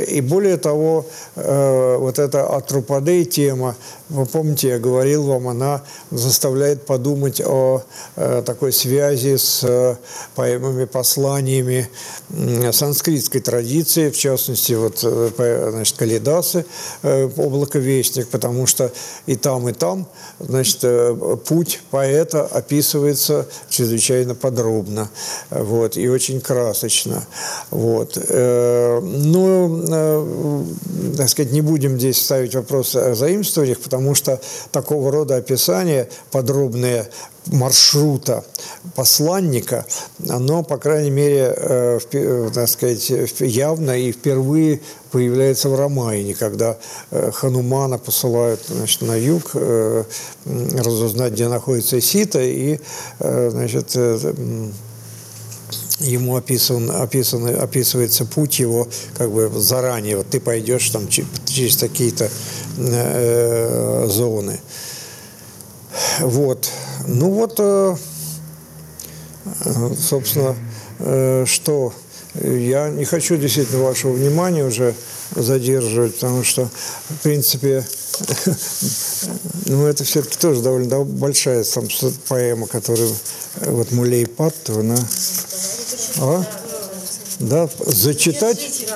И более того, вот эта атрупадей тема, вы помните, я говорил вам, она заставляет подумать о э, такой связи с э, поэмами, посланиями э, санскритской традиции, в частности, вот, э, значит, Калидасы, э, «Облако вестник», потому что и там, и там, значит, э, путь поэта описывается чрезвычайно подробно, вот, и очень красочно, вот. Э, ну, так сказать, не будем здесь ставить вопрос о заимствованиях, потому что такого рода описание подробное маршрута посланника, оно, по крайней мере, э, э, так сказать, явно и впервые появляется в Рамайне, когда Ханумана посылают значит, на юг разузнать, где находится Сита, и значит, ему описан, описан, описывается путь его как бы заранее. Вот ты пойдешь там через такие-то э, зоны. Вот. Ну вот, э, собственно, э, что я не хочу действительно вашего внимания уже задерживать, потому что, в принципе, *laughs* ну, это все-таки тоже довольно большая там, поэма, которую вот Мулей Патту, она... А? Да, зачитать? *laughs*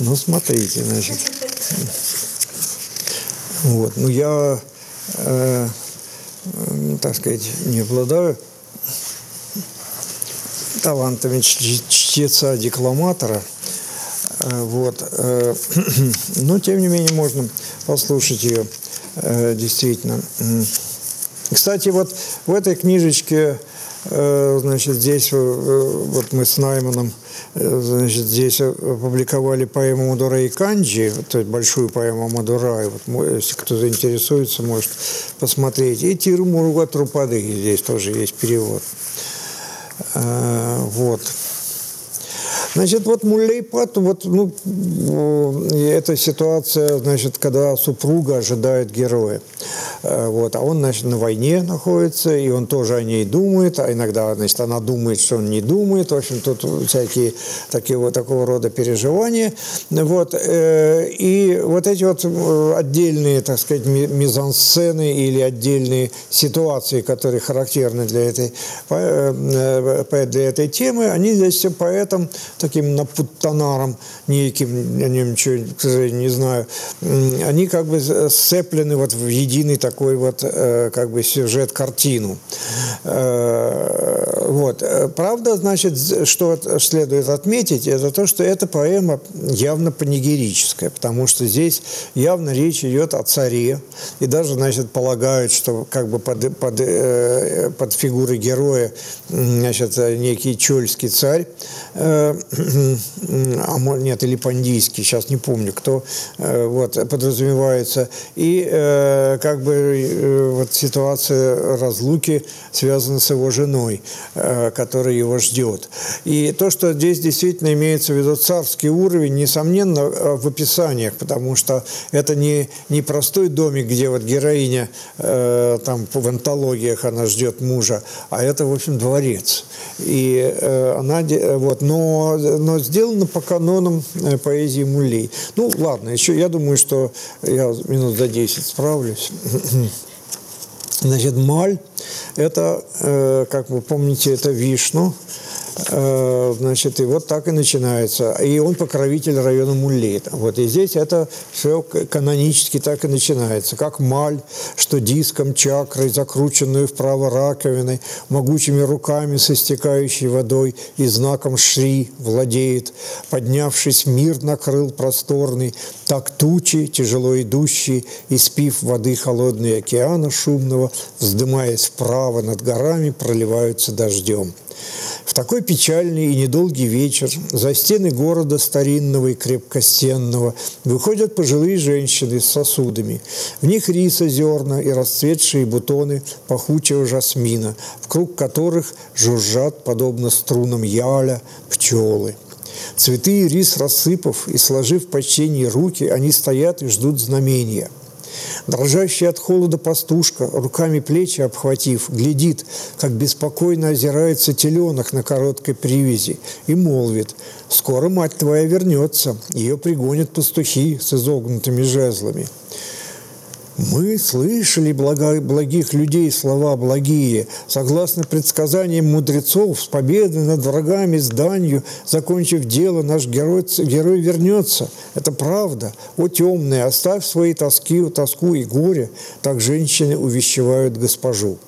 Ну, смотрите, значит. Вот. Ну, я, э, так сказать, не обладаю талантами чтеца-декламатора. Вот. *clears throat* Но, тем не менее, можно послушать ее действительно. Кстати, вот в этой книжечке, значит, здесь вот мы с Найманом Значит, здесь опубликовали поэму Мадурай Канджи, то есть большую поэму Мадурай. Вот, если кто заинтересуется, может посмотреть. И Тиру Трупады, здесь тоже есть перевод. Вот. Значит, вот Муллейпат, вот, ну, эта ситуация, значит, когда супруга ожидает героя. Э, вот, а он, значит, на войне находится, и он тоже о ней думает, а иногда, значит, она думает, что он не думает. В общем, тут всякие такие вот такого рода переживания. Вот, э, и вот эти вот э, отдельные, так сказать, мизансцены или отдельные ситуации, которые характерны для этой, для этой темы, они здесь поэтом таким напуттанаром неким, я ничего, к сожалению, не знаю, они как бы сцеплены вот в единый такой вот э, как бы сюжет-картину. Э, вот. Правда, значит, что следует отметить, это то, что эта поэма явно панигерическая, потому что здесь явно речь идет о царе, и даже, значит, полагают, что как бы под, под, э, под фигурой героя, значит, некий чольский царь, а нет, или пандийский, сейчас не помню, кто вот, подразумевается. И как бы э, вот ситуация разлуки связана с его женой, э, которая его ждет. И то, что здесь действительно имеется в виду царский уровень, несомненно, э, в описаниях, потому что это не, не простой домик, где вот героиня там в антологиях она ждет мужа, а это, в общем, дворец. И она, вот, но, но сделано по канонам поэзии Мулей. Ну, ладно, еще я думаю, что я минут за 10 справлюсь. Значит, маль – это, э, как вы помните, это вишну, значит, и вот так и начинается. И он покровитель района Муллейта. Вот, и здесь это все канонически так и начинается. Как маль, что диском, чакрой, закрученную вправо раковиной, могучими руками со стекающей водой и знаком Шри владеет. Поднявшись, мир накрыл просторный, так тучи, тяжело идущие, испив воды холодной океана шумного, вздымаясь вправо над горами, проливаются дождем. В такой печальный и недолгий вечер за стены города старинного и крепкостенного выходят пожилые женщины с сосудами. В них риса, зерна и расцветшие бутоны пахучего жасмина, в круг которых жужжат, подобно струнам яля, пчелы. Цветы и рис рассыпав и сложив в почтении руки, они стоят и ждут знамения – Дрожащая от холода пастушка, руками плечи обхватив, глядит, как беспокойно озирается теленок на короткой привязи и молвит «Скоро мать твоя вернется, ее пригонят пастухи с изогнутыми жезлами». Мы слышали благо, благих людей слова благие. Согласно предсказаниям мудрецов, с победой над врагами, с данью, закончив дело, наш герой, герой вернется. Это правда. О, темные, оставь свои тоски, тоску и горе. Так женщины увещевают госпожу.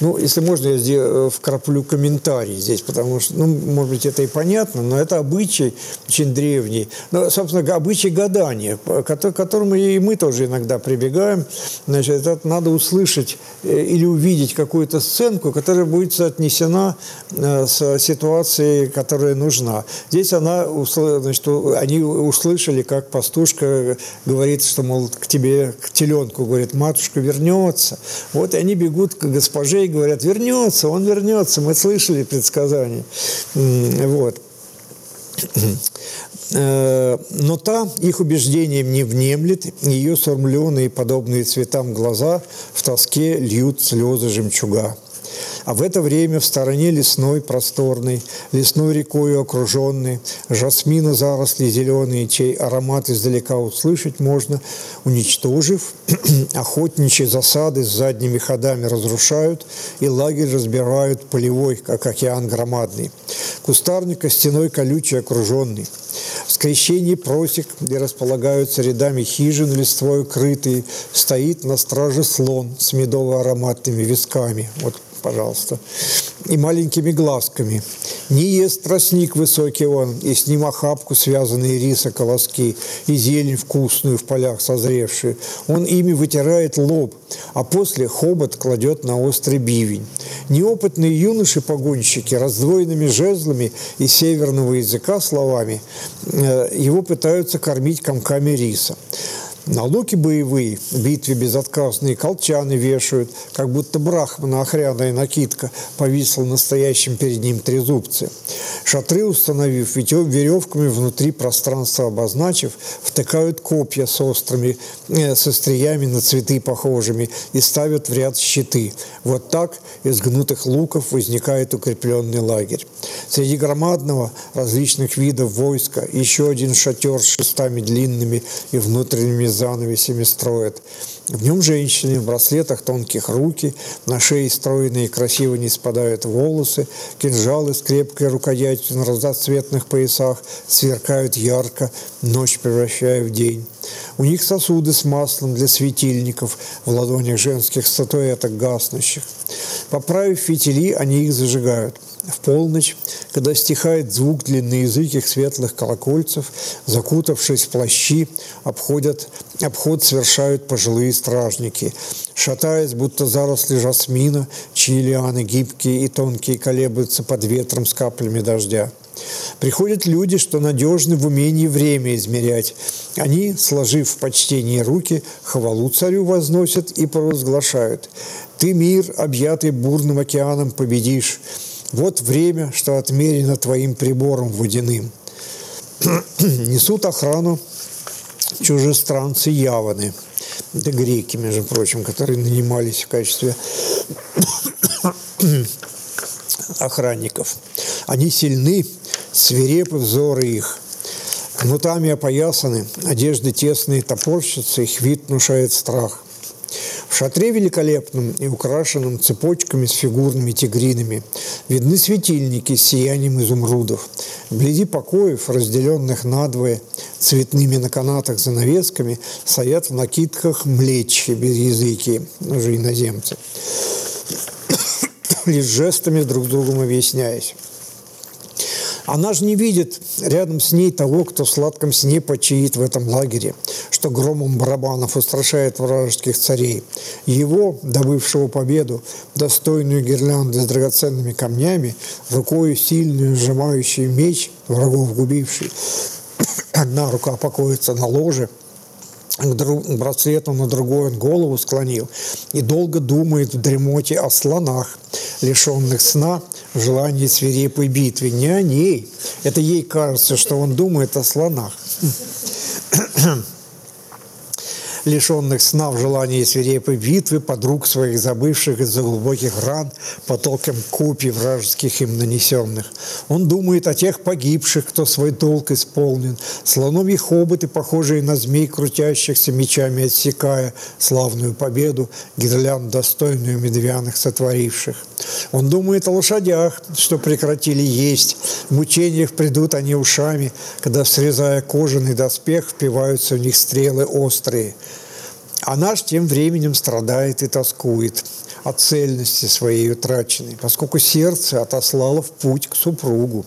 Ну, если можно, я здесь э, вкраплю комментарий здесь, потому что, ну, может быть, это и понятно, но это обычай очень древний. Но, собственно, обычай гадания, к которому и мы тоже иногда прибегаем. Значит, это надо услышать э, или увидеть какую-то сценку, которая будет соотнесена э, с ситуацией, которая нужна. Здесь она, значит, они услышали, как пастушка говорит, что, мол, к тебе, к теленку, говорит, матушка вернется. Вот, и они бегут к госпоже и говорят, вернется, он вернется. Мы слышали предсказания. Вот. Э, но та их убеждением не внемлет, ее сурмленные, подобные цветам глаза в тоске льют слезы жемчуга. А в это время в стороне лесной просторной, лесной рекой окруженной, жасмина заросли зеленые, чей аромат издалека услышать можно, уничтожив, *clears throat* охотничьи засады с задними ходами разрушают и лагерь разбирают полевой, как океан громадный. Кустарник костяной колючий окруженный. В скрещении просек, где располагаются рядами хижин листвой укрытые, стоит на страже слон с медово-ароматными висками. Вот пожалуйста, и маленькими глазками. Не ест тростник высокий он, и с ним охапку связанные риса колоски, и зелень вкусную в полях созревшую. Он ими вытирает лоб, а после хобот кладет на острый бивень. Неопытные юноши-погонщики раздвоенными жезлами и северного языка словами э, его пытаются кормить комками риса. На луки боевые в битве безотказные колчаны вешают, как будто брахмана охряная накидка повисла настоящим перед ним трезубце. Шатры установив, веревками внутри пространства обозначив, втыкают копья с острыми, э, со стриями на цветы похожими и ставят в ряд щиты. Вот так из гнутых луков возникает укрепленный лагерь. Среди громадного различных видов войска еще один шатер с шестами длинными и внутренними занавесями строят. В нем женщины в браслетах тонких руки, на шее стройные красиво не спадают волосы, кинжалы с крепкой рукоятью на разноцветных поясах сверкают ярко, ночь превращая в день. У них сосуды с маслом для светильников в ладонях женских статуэток гаснущих. Поправив фитили, они их зажигают. В полночь, когда стихает звук длинноязыких светлых колокольцев, закутавшись в плащи, обходят, обход совершают пожилые стражники. Шатаясь, будто заросли жасмина, чьи лианы гибкие и тонкие колеблются под ветром с каплями дождя. Приходят люди, что надежны в умении время измерять. Они, сложив в почтении руки, хвалу царю возносят и провозглашают. «Ты, мир, объятый бурным океаном, победишь. Вот время, что отмерено твоим прибором водяным». *clears throat* Несут охрану чужестранцы яваны. Это греки, между прочим, которые нанимались в качестве *clears throat* охранников. Они сильны, свирепы взоры их. Кнутами опоясаны, одежды тесные топорщатся, их вид внушает страх. Шатре великолепном и украшенном цепочками с фигурными тигринами видны светильники с сиянием изумрудов. Вблизи покоев, разделенных надвое цветными на канатах занавесками, стоят в накидках млечи без языки, уже иноземцы, *coughs* лишь жестами друг с другом объясняясь. Она же не видит рядом с ней того, кто в сладком сне почиит в этом лагере, что громом барабанов устрашает вражеских царей. Его, добывшего победу, достойную гирлянды с драгоценными камнями, рукою сильную, сжимающую меч, врагов губивший, *coughs* одна рука покоится на ложе – к браслету на другой он голову склонил и долго думает в дремоте о слонах, лишенных сна в желании свирепой битвы. Не о ней. Это ей кажется, что он думает о слонах *clears throat* лишенных сна в желании свирепой битвы, подруг своих забывших из-за глубоких ран, потоком копий вражеских им нанесенных. Он думает о тех погибших, кто свой долг исполнен, слоновьи хоботы, похожие на змей, крутящихся мечами отсекая славную победу, гирлянд достойную медвяных сотворивших. Он думает о лошадях, что прекратили есть, в мучениях придут они ушами, когда, срезая кожаный доспех, впиваются в них стрелы острые – а наш тем временем страдает и тоскует от цельности своей утраченной, поскольку сердце отослало в путь к супругу.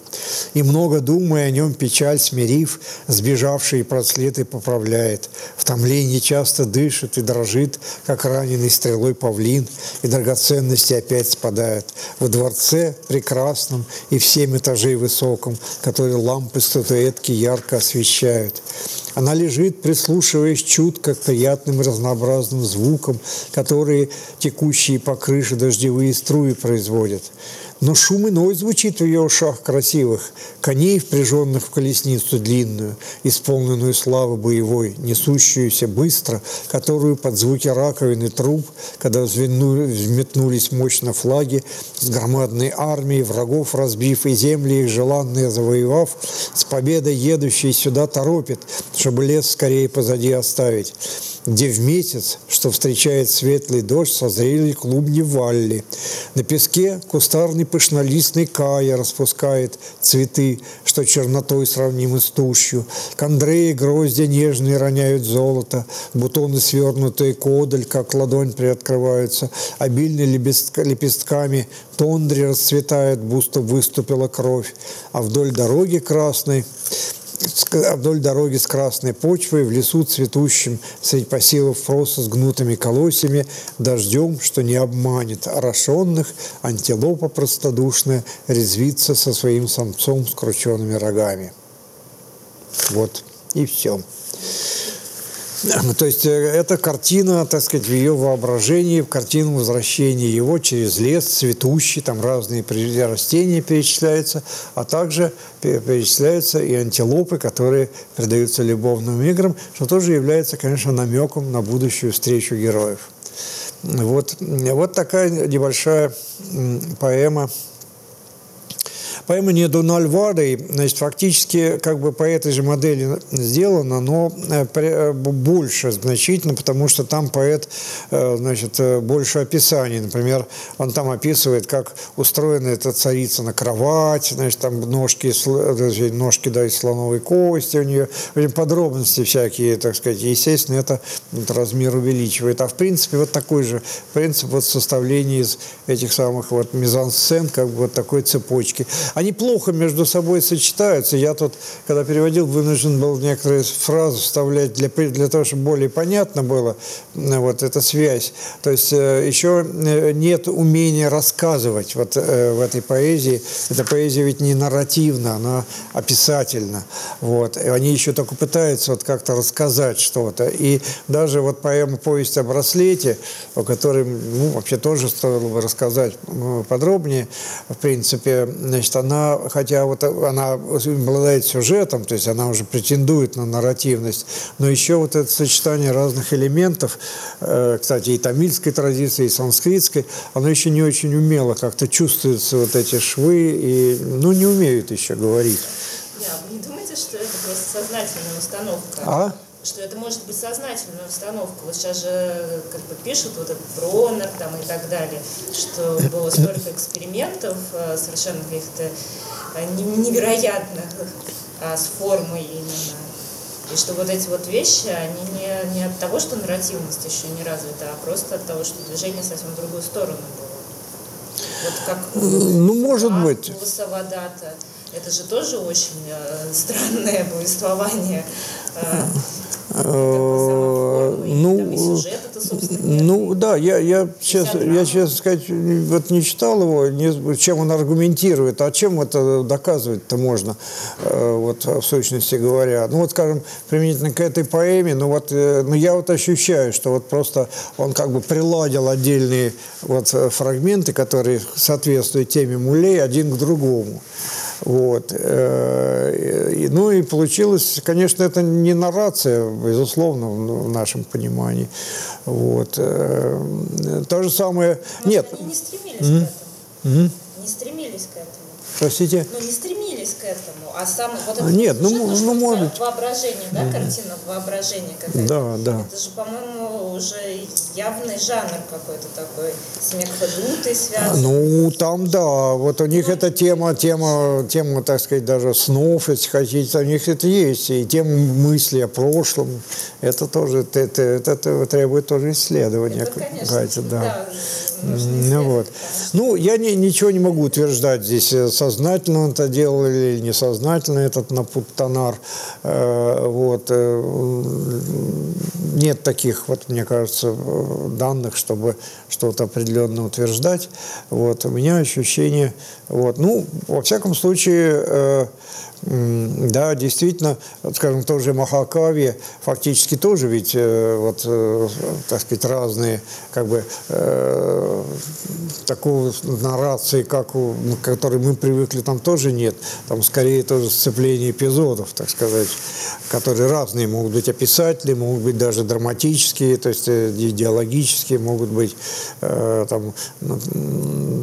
И много думая о нем, печаль смирив, сбежавшие проследы поправляет. В томлении часто дышит и дрожит, как раненый стрелой павлин, и драгоценности опять спадают. В дворце прекрасном и в семь этажей высоком, который лампы статуэтки ярко освещают. Она лежит, прислушиваясь чутко к приятным разнообразным звукам, которые текущие по крыше дождевые струи производят. Но шум иной звучит в ее ушах красивых, коней, впряженных в колесницу длинную, исполненную славы боевой, несущуюся быстро, которую под звуки раковины труб, когда взметнулись мощно флаги, с громадной армией врагов разбив и земли их желанные завоевав, с победой едущей сюда торопит, чтобы лес скорее позади оставить где в месяц, что встречает светлый дождь, созрели клубни валли. На песке кустарный пышнолистный кая распускает цветы, что чернотой сравнимы с тушью. Кондреи гроздья нежные роняют золото, бутоны свернутые кодаль, как ладонь приоткрываются, обильные лепестками тондри расцветает, будто выступила кровь, а вдоль дороги красной вдоль дороги с красной почвой, в лесу цветущим, среди посевов просто с гнутыми колосьями, дождем, что не обманет, орошенных, антилопа простодушная резвится со своим самцом с крученными рогами. Вот, и все. То есть э, эта картина, так сказать, в ее воображении, в картину возвращения его через лес, цветущий, там разные растения перечисляются, а также перечисляются и антилопы, которые предаются любовным играм, что тоже является, конечно, намеком на будущую встречу героев. Вот, вот такая небольшая поэма Поэма «Не Дональвадой» значит, фактически как бы по этой же модели сделана, но э, э, больше значительно, потому что там поэт э, значит, больше описаний. Например, он там описывает, как устроена эта царица на кровать, значит, там ножки, ножки да, из слоновой кости у нее, подробности всякие, так сказать. Естественно, это, это размер увеличивает. А в принципе вот такой же принцип вот составления из этих самых вот мизансцен, как бы вот такой цепочки они плохо между собой сочетаются. Я тут, когда переводил, вынужден был некоторые фразы вставлять для, для того, чтобы более понятно было вот эта связь. То есть э, еще э, нет умения рассказывать вот э, в этой поэзии. Эта поэзия ведь не нарративна, она описательна. Вот. И они еще только пытаются вот как-то рассказать что-то. И даже вот поэма «Повесть о браслете», о которой ну, вообще тоже стоило бы рассказать подробнее, в принципе, значит, она она, хотя вот она обладает сюжетом, то есть она уже претендует на нарративность, но еще вот это сочетание разных элементов, э, кстати, и тамильской традиции, и санскритской, оно еще не очень умело как-то чувствуются вот эти швы, и, ну, не умеют еще говорить. Да, вы не думаете, что это просто сознательная установка? А? Что это может быть сознательная установка. Вот сейчас же как бы пишут вот этот Бронер там и так далее, что было столько экспериментов э, совершенно каких-то э, невероятных а, с формой именно. И что вот эти вот вещи, они не, не от того, что нарративность еще не развита, а просто от того, что движение совсем в другую сторону было. Вот как ну, может быть. Вода-то. Это же тоже очень э, странное повествование. Э, Э, ну, ну да, я, я, честно, я, честно сказать, вот не читал его, не, чем он аргументирует, а чем это доказывать-то можно, э, вот в сущности говоря. Ну вот, скажем, применительно к этой поэме, ну вот, э, ну я вот ощущаю, что вот просто он как бы приладил отдельные вот фрагменты, которые соответствуют теме Мулей один к другому. Вот. Ну и получилось, конечно, это не наррация, безусловно, в нашем понимании. Вот. Э, то же самое... Может, Нет. Не стремились mm-hmm. к этому. Mm-hmm. Не стремились к этому. Простите? Ну, не стремились этому, а сам вот это Нет, ну, ну может. Воображение, да, картина воображения какая-то. Да, да. Это же, по-моему, уже явный жанр какой-то такой, с Мекхадутой связан. Ну, там, да, вот у них ну, эта тема, тема, тема, так сказать, даже снов, если хотите, у них это есть, и тема мысли о прошлом, это тоже, это, это, это требует тоже исследования. Это, конечно, да. да ну, вот. ну, я не, ничего не могу утверждать здесь, э, сознательно он это делал или несознательно этот Напуттанар. Э, вот. Э, нет таких, вот, мне кажется, данных, чтобы что-то определенно утверждать. Вот. У меня ощущение, вот. ну, во всяком случае, да, действительно, скажем, тоже Махакави фактически тоже ведь, э, вот, э, так сказать, разные, как бы, э, такого нарации, как у, к которой мы привыкли, там тоже нет. Там скорее тоже сцепление эпизодов, так сказать, которые разные могут быть описательные, могут быть даже драматические, то есть идеологические, могут быть э, там,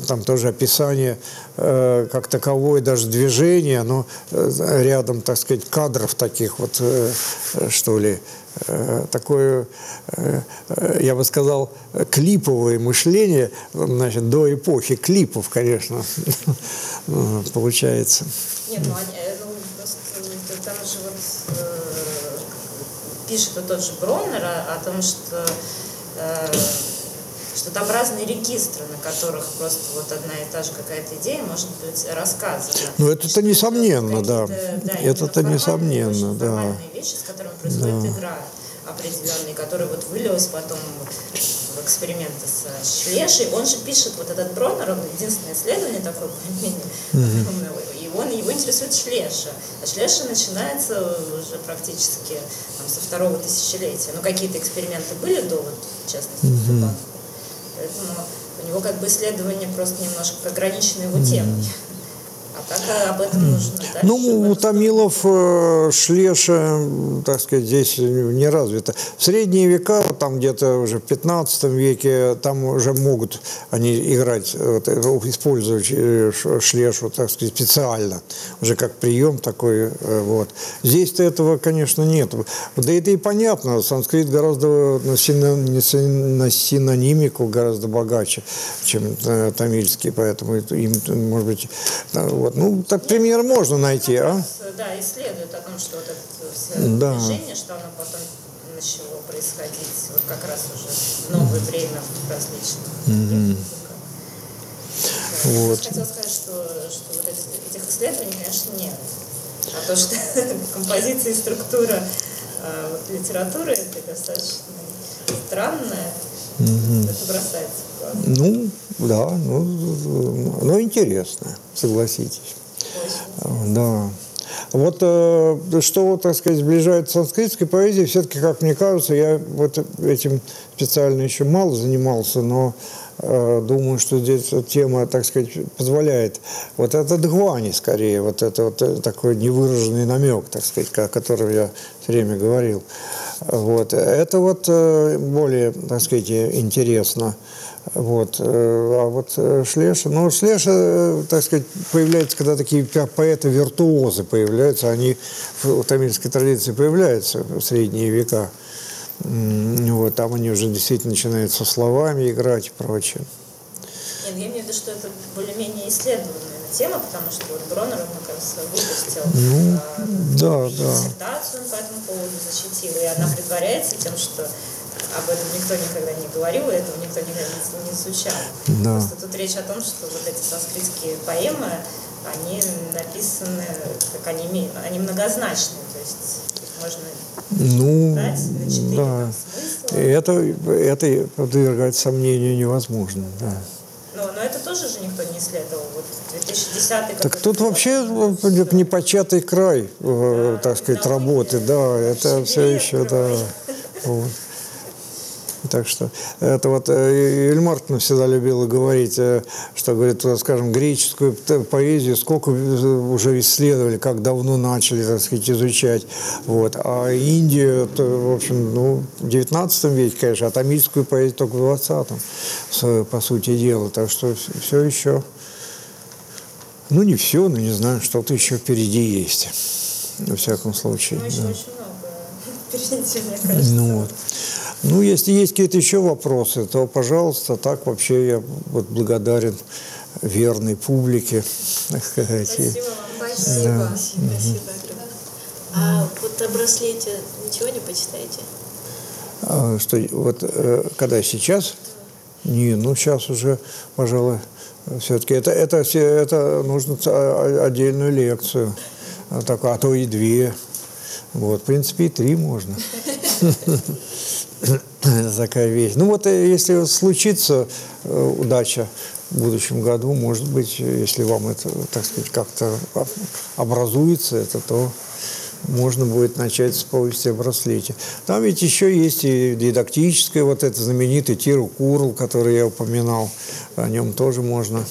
там тоже описание э, как таковое, даже движение, но э, рядом, так сказать, кадров таких вот, э, что ли, э, такое, э, э, я бы сказал, клиповое мышление, значит, до эпохи клипов, конечно, *laughs* э, получается. Нет, ну, они, э, ну просто э, там же вот э, пишет тот же Броннер о, о том, что э, что там разные регистры, на которых просто вот одна и та же какая-то идея может быть рассказана. Ну, это-то несомненно, да. какие-то, Это-то несомненно, да. вещи, с которыми происходит Да. игра определенные, которая вот вылилась потом в эксперименты с Шлешей. Он же пишет, вот этот Броннер, он единственное исследование такое, более-менее, и он, его интересует Шлеша. А Шлеша начинается уже практически там, со второго тысячелетия. Ну, какие-то эксперименты были до, вот, в частности, mm Поэтому у него как бы исследование просто немножко ограничено его темой. А э, об этом нужно дальше. Ну, у Томилов, э, Шлеша, так сказать, здесь не развито. В средние века, вот там где-то уже в 15 веке, там уже могут они играть, э, использовать Шлешу, так сказать, специально, уже как прием такой. Вот. Здесь-то этого, конечно, нет. Да это и понятно, санскрит гораздо на, сино- не син- на синонимику гораздо богаче, чем тамильский, поэтому это им, может быть, вот. Ну, так пример можно найти, а? Да, исследует о том, что вот это все Да. движение, что оно потом начало происходить вот как раз уже в новое время в различных Да. Вот. Я хотела сказать, что, что вот эти- этих исследований, конечно, нет. А то, что *laughs* композиция и структура а, вот, литературы это достаточно странная, это бросается в глаза. Ну, да, ну, ну интересно, согласитесь. Очень. Да. Вот э, что, так сказать, сближает санскритской поэзией, все-таки, как мне кажется, я вот этим специально еще мало занимался, но э, думаю, что здесь тема, так сказать, позволяет. Вот это дгвани, скорее, вот это вот э, такой невыраженный намек, так сказать, о котором я все время говорил. Вот. Это вот э, более, так сказать, интересно. Вот. э, А вот э, Шлеша, ну, Шлеша, так сказать, появляется, когда такие поэты-виртуозы появляются, они в тамильской традиции появляются в средние века. Вот, там они уже действительно начинают со словами играть и прочее. Нет, я имею в виду, что это более-менее исследованная тема, потому что вот Бронер, он, как раз, выпустил Ну, а, да, да. диссертацию он по этому поводу защитил, и она предваряется тем, что об этом никто никогда не говорил, и этого никто никогда не, не изучал. Да. Просто тут речь о том, что вот эти санскритские поэмы, они написаны, как они, име- они многозначные, то есть можно Ну, на да. смысла. Это, это подвергать сомнению невозможно, да. Но, но это тоже же никто не исследовал. Вот 2010 Так тут вообще ну, э, непочатый край, э, так сказать, работы, да, это все еще, да. Вот. Так что это вот Эль Мартин всегда любила говорить, э, что, говорит, скажем, греческую поэзию сколько уже исследовали, как давно начали, так сказать, изучать. Вот. А Индию, это, в общем, ну, в 19 веке, конечно, а тамильскую поэзию только в 20-м, с- по сути дела. Так что все еще ну, не все, но не знаю, что-то еще впереди есть. Во всяком случае. Ну, еще да. очень много впереди, мне кажется. Ну, вот. ну, если есть какие-то еще вопросы, то, пожалуйста, так вообще я вот благодарен верной публике. так сказать. И- Спасибо вам. Спасибо. Спасибо. А вот о браслете ничего не почитаете? А, что, вот э, когда сейчас? Не, ну сейчас уже, пожалуй, все-таки это, это, это нужно а- а- отдельную лекцию, а, а то и две. Вот, в принципе, и три можно. *laughs* Такая вещь. Ну вот, э, если случится э, удача в будущем году, может быть, если вам это, так сказать, как-то образуется это, то можно будет начать с повести о браслете. Там ведь еще есть и дидактическое, вот это знаменитый Тиру Курл, который я упоминал. О нем тоже можно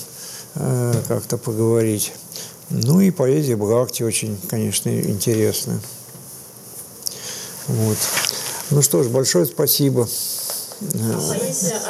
э, как-то поговорить. Ну и поэзия Бхакти очень, конечно, интересная. Вот. Ну что ж, большое спасибо. Поэзия